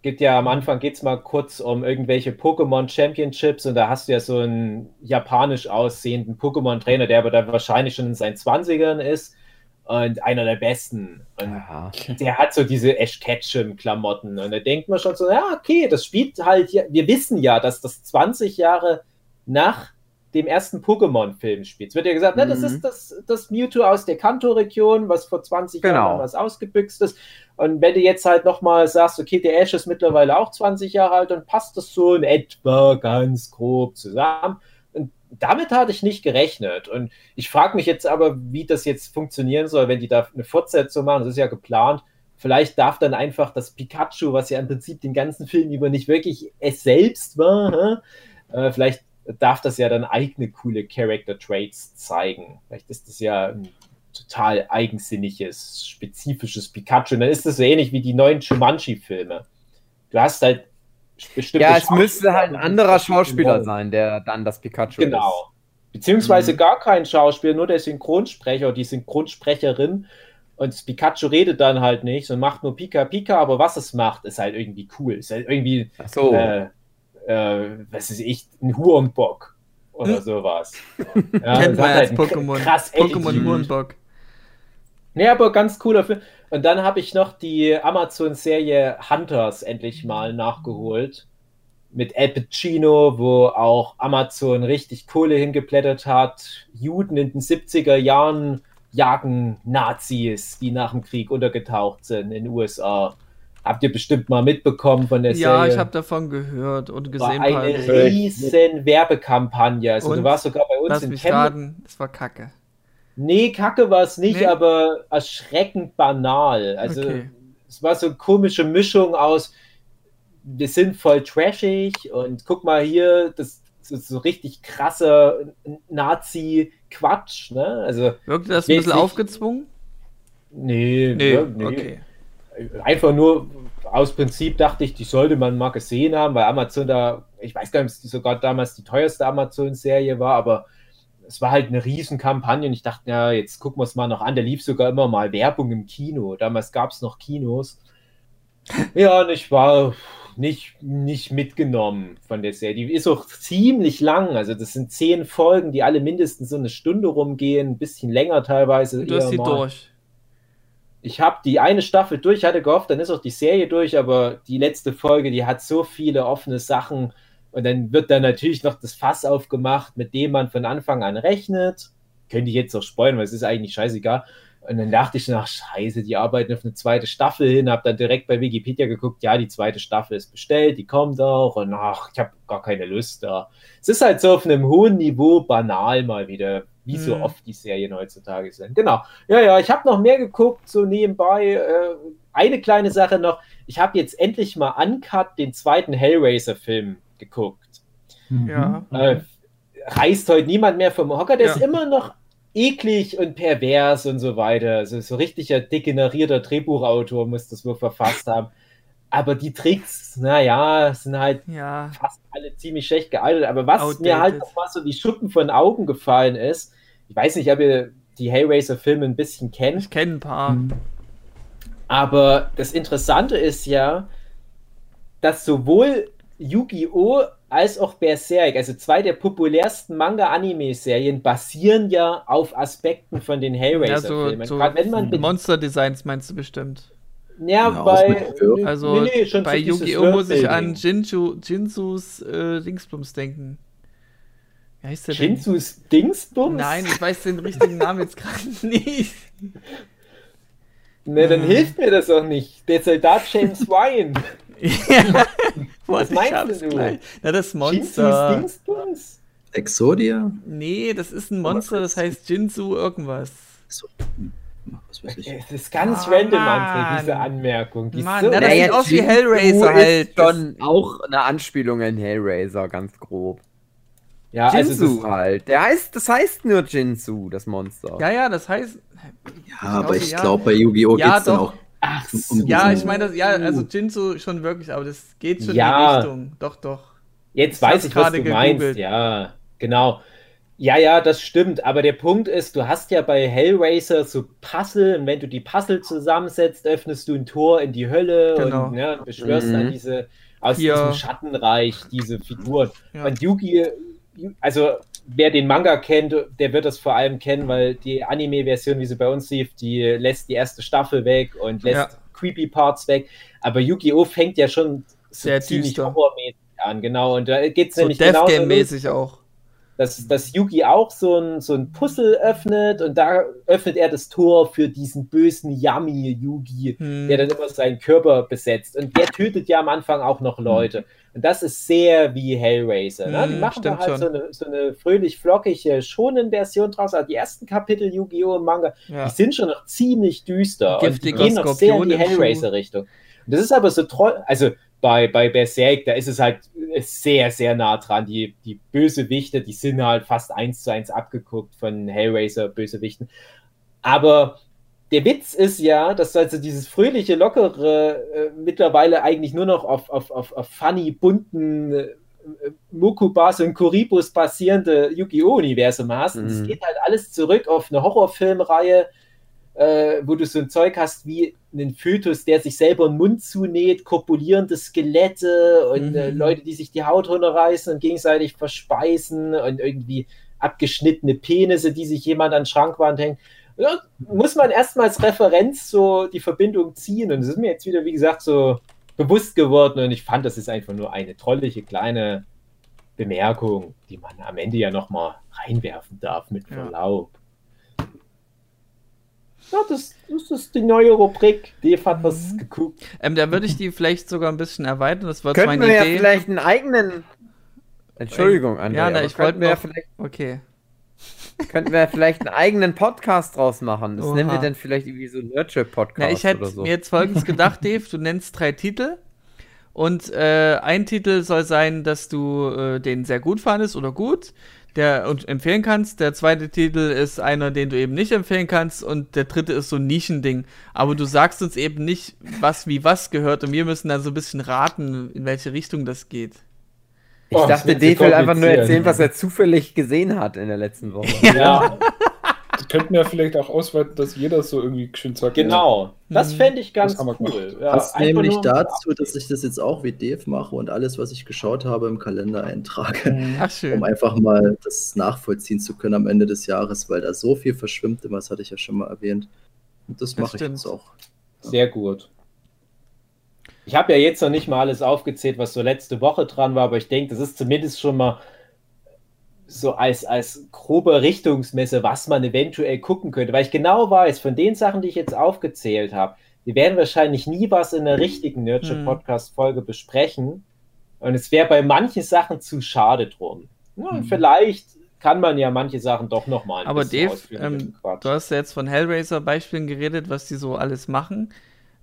Gibt ja am Anfang geht's mal kurz um irgendwelche Pokémon Championships und da hast du ja so einen japanisch aussehenden Pokémon-Trainer, der aber dann wahrscheinlich schon in seinen 20ern ist und einer der besten. Und Ja. [laughs] der hat so diese Ash Ketchum-Klamotten und da denkt man schon so, ja, okay, das spielt halt, ja, wir wissen ja, dass das 20 Jahre nach dem ersten Pokémon-Film spielt. Es wird ja gesagt, ne, das Mhm. ist das, das Mewtwo aus der Kanto-Region, was vor 20 Genau. Jahren was ausgebüxt ist. Und wenn du jetzt halt nochmal sagst, okay, der Ash ist mittlerweile auch 20 Jahre alt, dann passt das so in etwa ganz grob zusammen. Und damit hatte ich nicht gerechnet. Und ich frage mich jetzt aber, wie das jetzt funktionieren soll, wenn die da eine Fortsetzung machen. Das ist ja geplant. Vielleicht darf dann einfach das Pikachu, was ja im Prinzip den ganzen Film über nicht wirklich es selbst war, äh, vielleicht darf das ja dann eigene coole Character Traits zeigen. Vielleicht ist das ja ein total eigensinniges, spezifisches Pikachu. Und dann ist das so ähnlich wie die neuen Jumanji-Filme. Du hast halt bestimmte Ja, es müsste halt ein anderer Schauspieler sein, der dann das Pikachu Genau. Beziehungsweise Mhm. gar kein Schauspieler, nur der Synchronsprecher oder die Synchronsprecherin. Und das Pikachu redet dann halt nicht und macht nur Pika Pika, aber was es macht, ist halt irgendwie cool. Ist halt irgendwie, ist. Ach so. äh, äh, was ist ich, ein Hurenbock oder Hm. sowas. [laughs] Ja, Kennt das man als halt Pokémon. krass Pokémon. Hurenbock. Nee, aber ganz cooler Film. Und dann habe ich noch die Amazon-Serie Hunters endlich mal nachgeholt. Mit Al Pacino, wo auch Amazon richtig Kohle hingeplättert hat. Juden in den 70er Jahren jagen Nazis, die nach dem Krieg untergetaucht sind in den USA. Habt ihr bestimmt mal mitbekommen von der Ja, Serie? ich habe davon gehört und war gesehen. eine parallel. riesen Werbekampagne. Also du Und? warst sogar bei uns Lass in mich Chemnitz. raten, es war kacke. Nee, Kacke war es nicht, Nee? aber erschreckend banal. Also Okay. es war so eine komische Mischung aus, wir sind voll trashig und guck mal hier, das ist so richtig krasser Nazi-Quatsch, ne? Also, Wirkte das ein bisschen nicht- aufgezwungen? nee, Nee, ja, nee. okay. Einfach nur aus Prinzip dachte ich, die sollte man mal gesehen haben, weil Amazon da, ich weiß gar nicht, ob es sogar damals die teuerste Amazon-Serie war, aber es war halt eine riesen Kampagne und ich dachte, ja, jetzt gucken wir es mal noch an. Da lief sogar immer mal Werbung im Kino. Damals gab es noch Kinos. [laughs] Ja, und ich war nicht, nicht mitgenommen von der Serie. Die ist auch ziemlich lang. Also, das sind zehn Folgen, die alle mindestens so eine Stunde rumgehen, ein bisschen länger teilweise. Du hast mal. durch. Ich habe die eine Staffel durch, hatte gehofft, dann ist auch die Serie durch, aber die letzte Folge, die hat so viele offene Sachen und dann wird dann natürlich noch das Fass aufgemacht, mit dem man von Anfang an rechnet. Könnte ich jetzt auch spoilern, weil es ist eigentlich scheißegal. Und dann dachte ich, ach scheiße, die arbeiten auf eine zweite Staffel hin, habe dann direkt bei Wikipedia geguckt, ja, die zweite Staffel ist bestellt, die kommt auch und ach, ich habe gar keine Lust da. Es ist halt so auf einem hohen Niveau banal mal wieder, wie so Hm. oft die Serien heutzutage sind. Genau. Ja, ja, ich habe noch mehr geguckt, so nebenbei. Äh, eine kleine Sache noch. Ich habe jetzt endlich mal Uncut, den zweiten Hellraiser-Film, geguckt. Ja. Äh, reißt heute niemand mehr vom Hocker. Der Ja. ist immer noch eklig und pervers und so weiter. Also so richtiger degenerierter Drehbuchautor muss das wohl verfasst haben. Aber die Tricks, naja, sind halt Ja. fast alle ziemlich schlecht gealtert. Aber was Outdated. mir halt noch mal so wie Schuppen von Augen gefallen ist, ich weiß nicht, ob ihr die Hellraiser-Filme ein bisschen kennt, Ich kenne ein paar. aber das Interessante ist ja, dass sowohl Yu-Gi-Oh! als auch Berserk, also zwei der populärsten Manga-Anime-Serien, basieren ja auf Aspekten von den Ja, Hellraiser-Filmen. so, so be- Monster-Designs meinst du bestimmt. ja, Ja, bei. Also nee, nee, bei so Yu-Gi-Oh! muss ich an. Jinju, Jinsus äh, Dingsbums denken. Wie heißt der denn? Shinsus Dingsbums? Nein, ich weiß den richtigen Namen jetzt gerade [laughs] nicht. Ne, dann Hm. hilft mir das auch nicht. Der Soldat James [laughs] Ryan. ja. Was meinst du? gleich. Na, das Monster. Dingsbums? Exodia? Nee, das ist ein Monster, das heißt Jinsu irgendwas. So. Es ist ganz Ah, random, Mann. André, diese Anmerkung. Die ist Mann, so na, das sieht aus wie Hellraiser halt. Ist schon auch eine Anspielung in Hellraiser, ganz grob. Ja, also Jinsu das, halt. Der heißt, das heißt nur Jinsu, das Monster. Ja, ja, das heißt. Ja, aber glaube, ich ja. glaube, bei Yu-Gi-Oh! Ja, geht es dann doch. auch Ach Um- so. um Ja, ich meine, das, ja, also Jinso schon wirklich, aber das geht schon in Ja. die Richtung. Doch, doch. Jetzt Das weiß ich, was du meinst. gegoogelt. Ja, genau. Ja, ja, das stimmt. Aber der Punkt ist, du hast ja bei Hellraiser so Puzzle und wenn du die Puzzle zusammensetzt, öffnest du ein Tor in die Hölle Genau. und ja, beschwörst Mhm. dann diese aus Hier. diesem Schattenreich diese Figuren. Ja. Und Yugi, also wer den Manga kennt, der wird das vor allem kennen, weil die Anime-Version, wie sie bei uns lief, die lässt die erste Staffel weg und lässt Ja. creepy Parts weg. Aber Yu-Gi-Oh! fängt ja schon so Sehr ziemlich düster. horrormäßig an, genau. Und da geht es So nämlich genauso los, Deathgame-mäßig auch. dass, dass Yugi auch so ein, so ein Puzzle öffnet und da öffnet er das Tor für diesen bösen Yami Yugi, Hm. der dann immer seinen Körper besetzt. Und der tötet ja am Anfang auch noch Leute. Und das ist sehr wie Hellraiser. Ne? Die Hm, machen da halt so eine, so eine fröhlich-flockige, schonen Version draus. Also die ersten Kapitel Yu-Gi-Oh! im Manga, Ja. die sind schon noch ziemlich düster. Giftiger und die gehen noch sehr in die. Hellraiser-Richtung. Und das ist aber so toll, also bei, bei Berserk, da ist es halt sehr, sehr nah dran. Die, die Bösewichte, die sind halt fast eins zu eins abgeguckt von Hellraiser-Bösewichten. Aber der Witz ist ja, dass also dieses fröhliche, lockere äh, mittlerweile eigentlich nur noch auf, auf, auf, auf funny, bunten äh, Mokubas und Kuribus basierende Yu-Gi-Oh! Universum hast. Und es Mhm. geht halt alles zurück auf eine Horrorfilmreihe, äh, wo du so ein Zeug hast wie einen Fötus, der sich selber den Mund zunäht, kopulierende Skelette und äh, Mhm. Leute, die sich die Haut runterreißen und gegenseitig verspeisen und irgendwie abgeschnittene Penisse, die sich jemand an Schrankwand hängt. Ja, muss man erstmal als Referenz so die Verbindung ziehen. Und es ist mir jetzt wieder, wie gesagt, so bewusst geworden. Und ich fand, das ist einfach nur eine trollige kleine Bemerkung, die man am Ende ja nochmal reinwerfen darf, mit Ja. Verlaub. Ja, das, das ist die neue Rubrik. Dave hat was Mhm. geguckt. Ähm, da würde ich die vielleicht sogar ein bisschen erweitern. Das war Könnten meine wir ja Idee. vielleicht einen eigenen. Entschuldigung, André. Ja, na, ich wollte wir ja vielleicht, Okay. Könnten wir vielleicht einen eigenen Podcast draus machen. Das Oha. nennen wir dann vielleicht irgendwie so Nerdship-Podcast Na, ich hätte oder so. mir jetzt folgendes gedacht, Dave. Du nennst drei Titel. Und äh, ein Titel soll sein, dass du äh, den sehr gut fandest oder gut, der und empfehlen kannst. Der zweite Titel ist einer, den du eben nicht empfehlen kannst. Und der dritte ist so ein Nischending. Aber du sagst uns eben nicht, was wie was gehört. Und wir müssen dann so ein bisschen raten, in welche Richtung das geht. Ich Oh, das dachte, Dave will einfach nur erzählen, was er zufällig gesehen hat in der letzten Woche. Ja, Das könnten wir vielleicht auch ausweiten, dass jeder so irgendwie schön sagt. genau. Das Mhm. fände ich ganz Das cool. Ja, Passt nämlich dazu, dass ich das jetzt auch wie Dave mache und alles, was ich geschaut habe, im Kalender eintrage, Ach, schön. um einfach mal das nachvollziehen zu können am Ende des Jahres, weil da so viel verschwimmt immer, das hatte ich ja schon mal erwähnt. Und das Das mache ich jetzt auch. Sehr gut. Ich habe ja jetzt noch nicht mal alles aufgezählt, was so letzte Woche dran war, aber ich denke, das ist zumindest schon mal so als, als grobe Richtungsmesse, was man eventuell gucken könnte, weil ich genau weiß, von den Sachen, die ich jetzt aufgezählt habe, die werden wahrscheinlich nie was in der richtigen Hm. Podcast Folge besprechen und es wäre bei manchen Sachen zu schade drum. Ja, Hm. Vielleicht kann man ja manche Sachen doch noch mal ein Aber bisschen Dave, ähm. Du hast ja jetzt von Hellraiser-Beispielen geredet, was die so alles machen.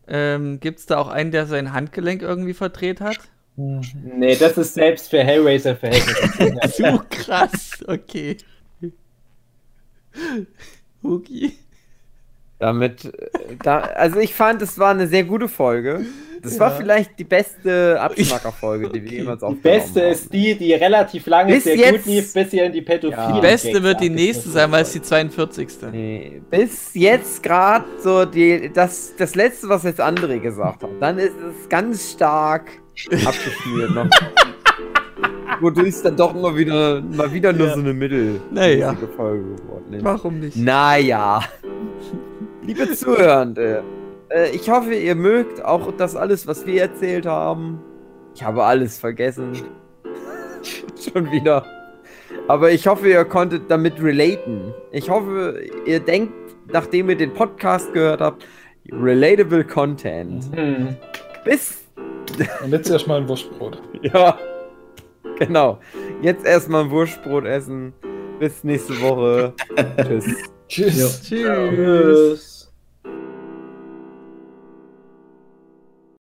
Ähm, Gibt es da auch einen, der sein Handgelenk irgendwie verdreht hat? Nee, das ist selbst für Hellraiser-Verhältnisse. [laughs] Zu krass, okay. Hugi. Damit, äh, da, also ich fand, es war eine sehr gute Folge. Das war Ja. vielleicht die beste Abschmacker-Folge, die wir Okay. jemals Die aufgenommen beste haben. ist die, die relativ lange Bis sehr jetzt- gut lief, bis ihr in die Pädophilie. Ja. Die beste wird die nächste sein, weil es die 42. Nee, bis jetzt gerade so die, das, das letzte, was jetzt André gesagt hat. Dann ist es ganz stark [laughs] abgeschmiert noch. Wodurch es dann doch immer wieder, mal wieder nur Ja. so eine mittelmäßige Naja. Folge geworden ist. Warum nicht? Naja. Liebe Zuhörende, äh, ich hoffe, ihr mögt auch das alles, was wir erzählt haben. Ich habe alles vergessen. [laughs] Schon wieder. Aber ich hoffe, ihr konntet damit relaten. Ich hoffe, ihr denkt, nachdem ihr den Podcast gehört habt, relatable Content. Hm. Bis, Und jetzt erstmal ein Wurstbrot. [laughs] ja, genau. Jetzt erstmal ein Wurstbrot essen. Bis nächste Woche. [laughs] Tschüss. Tschüss. Tschüss. Tschüss.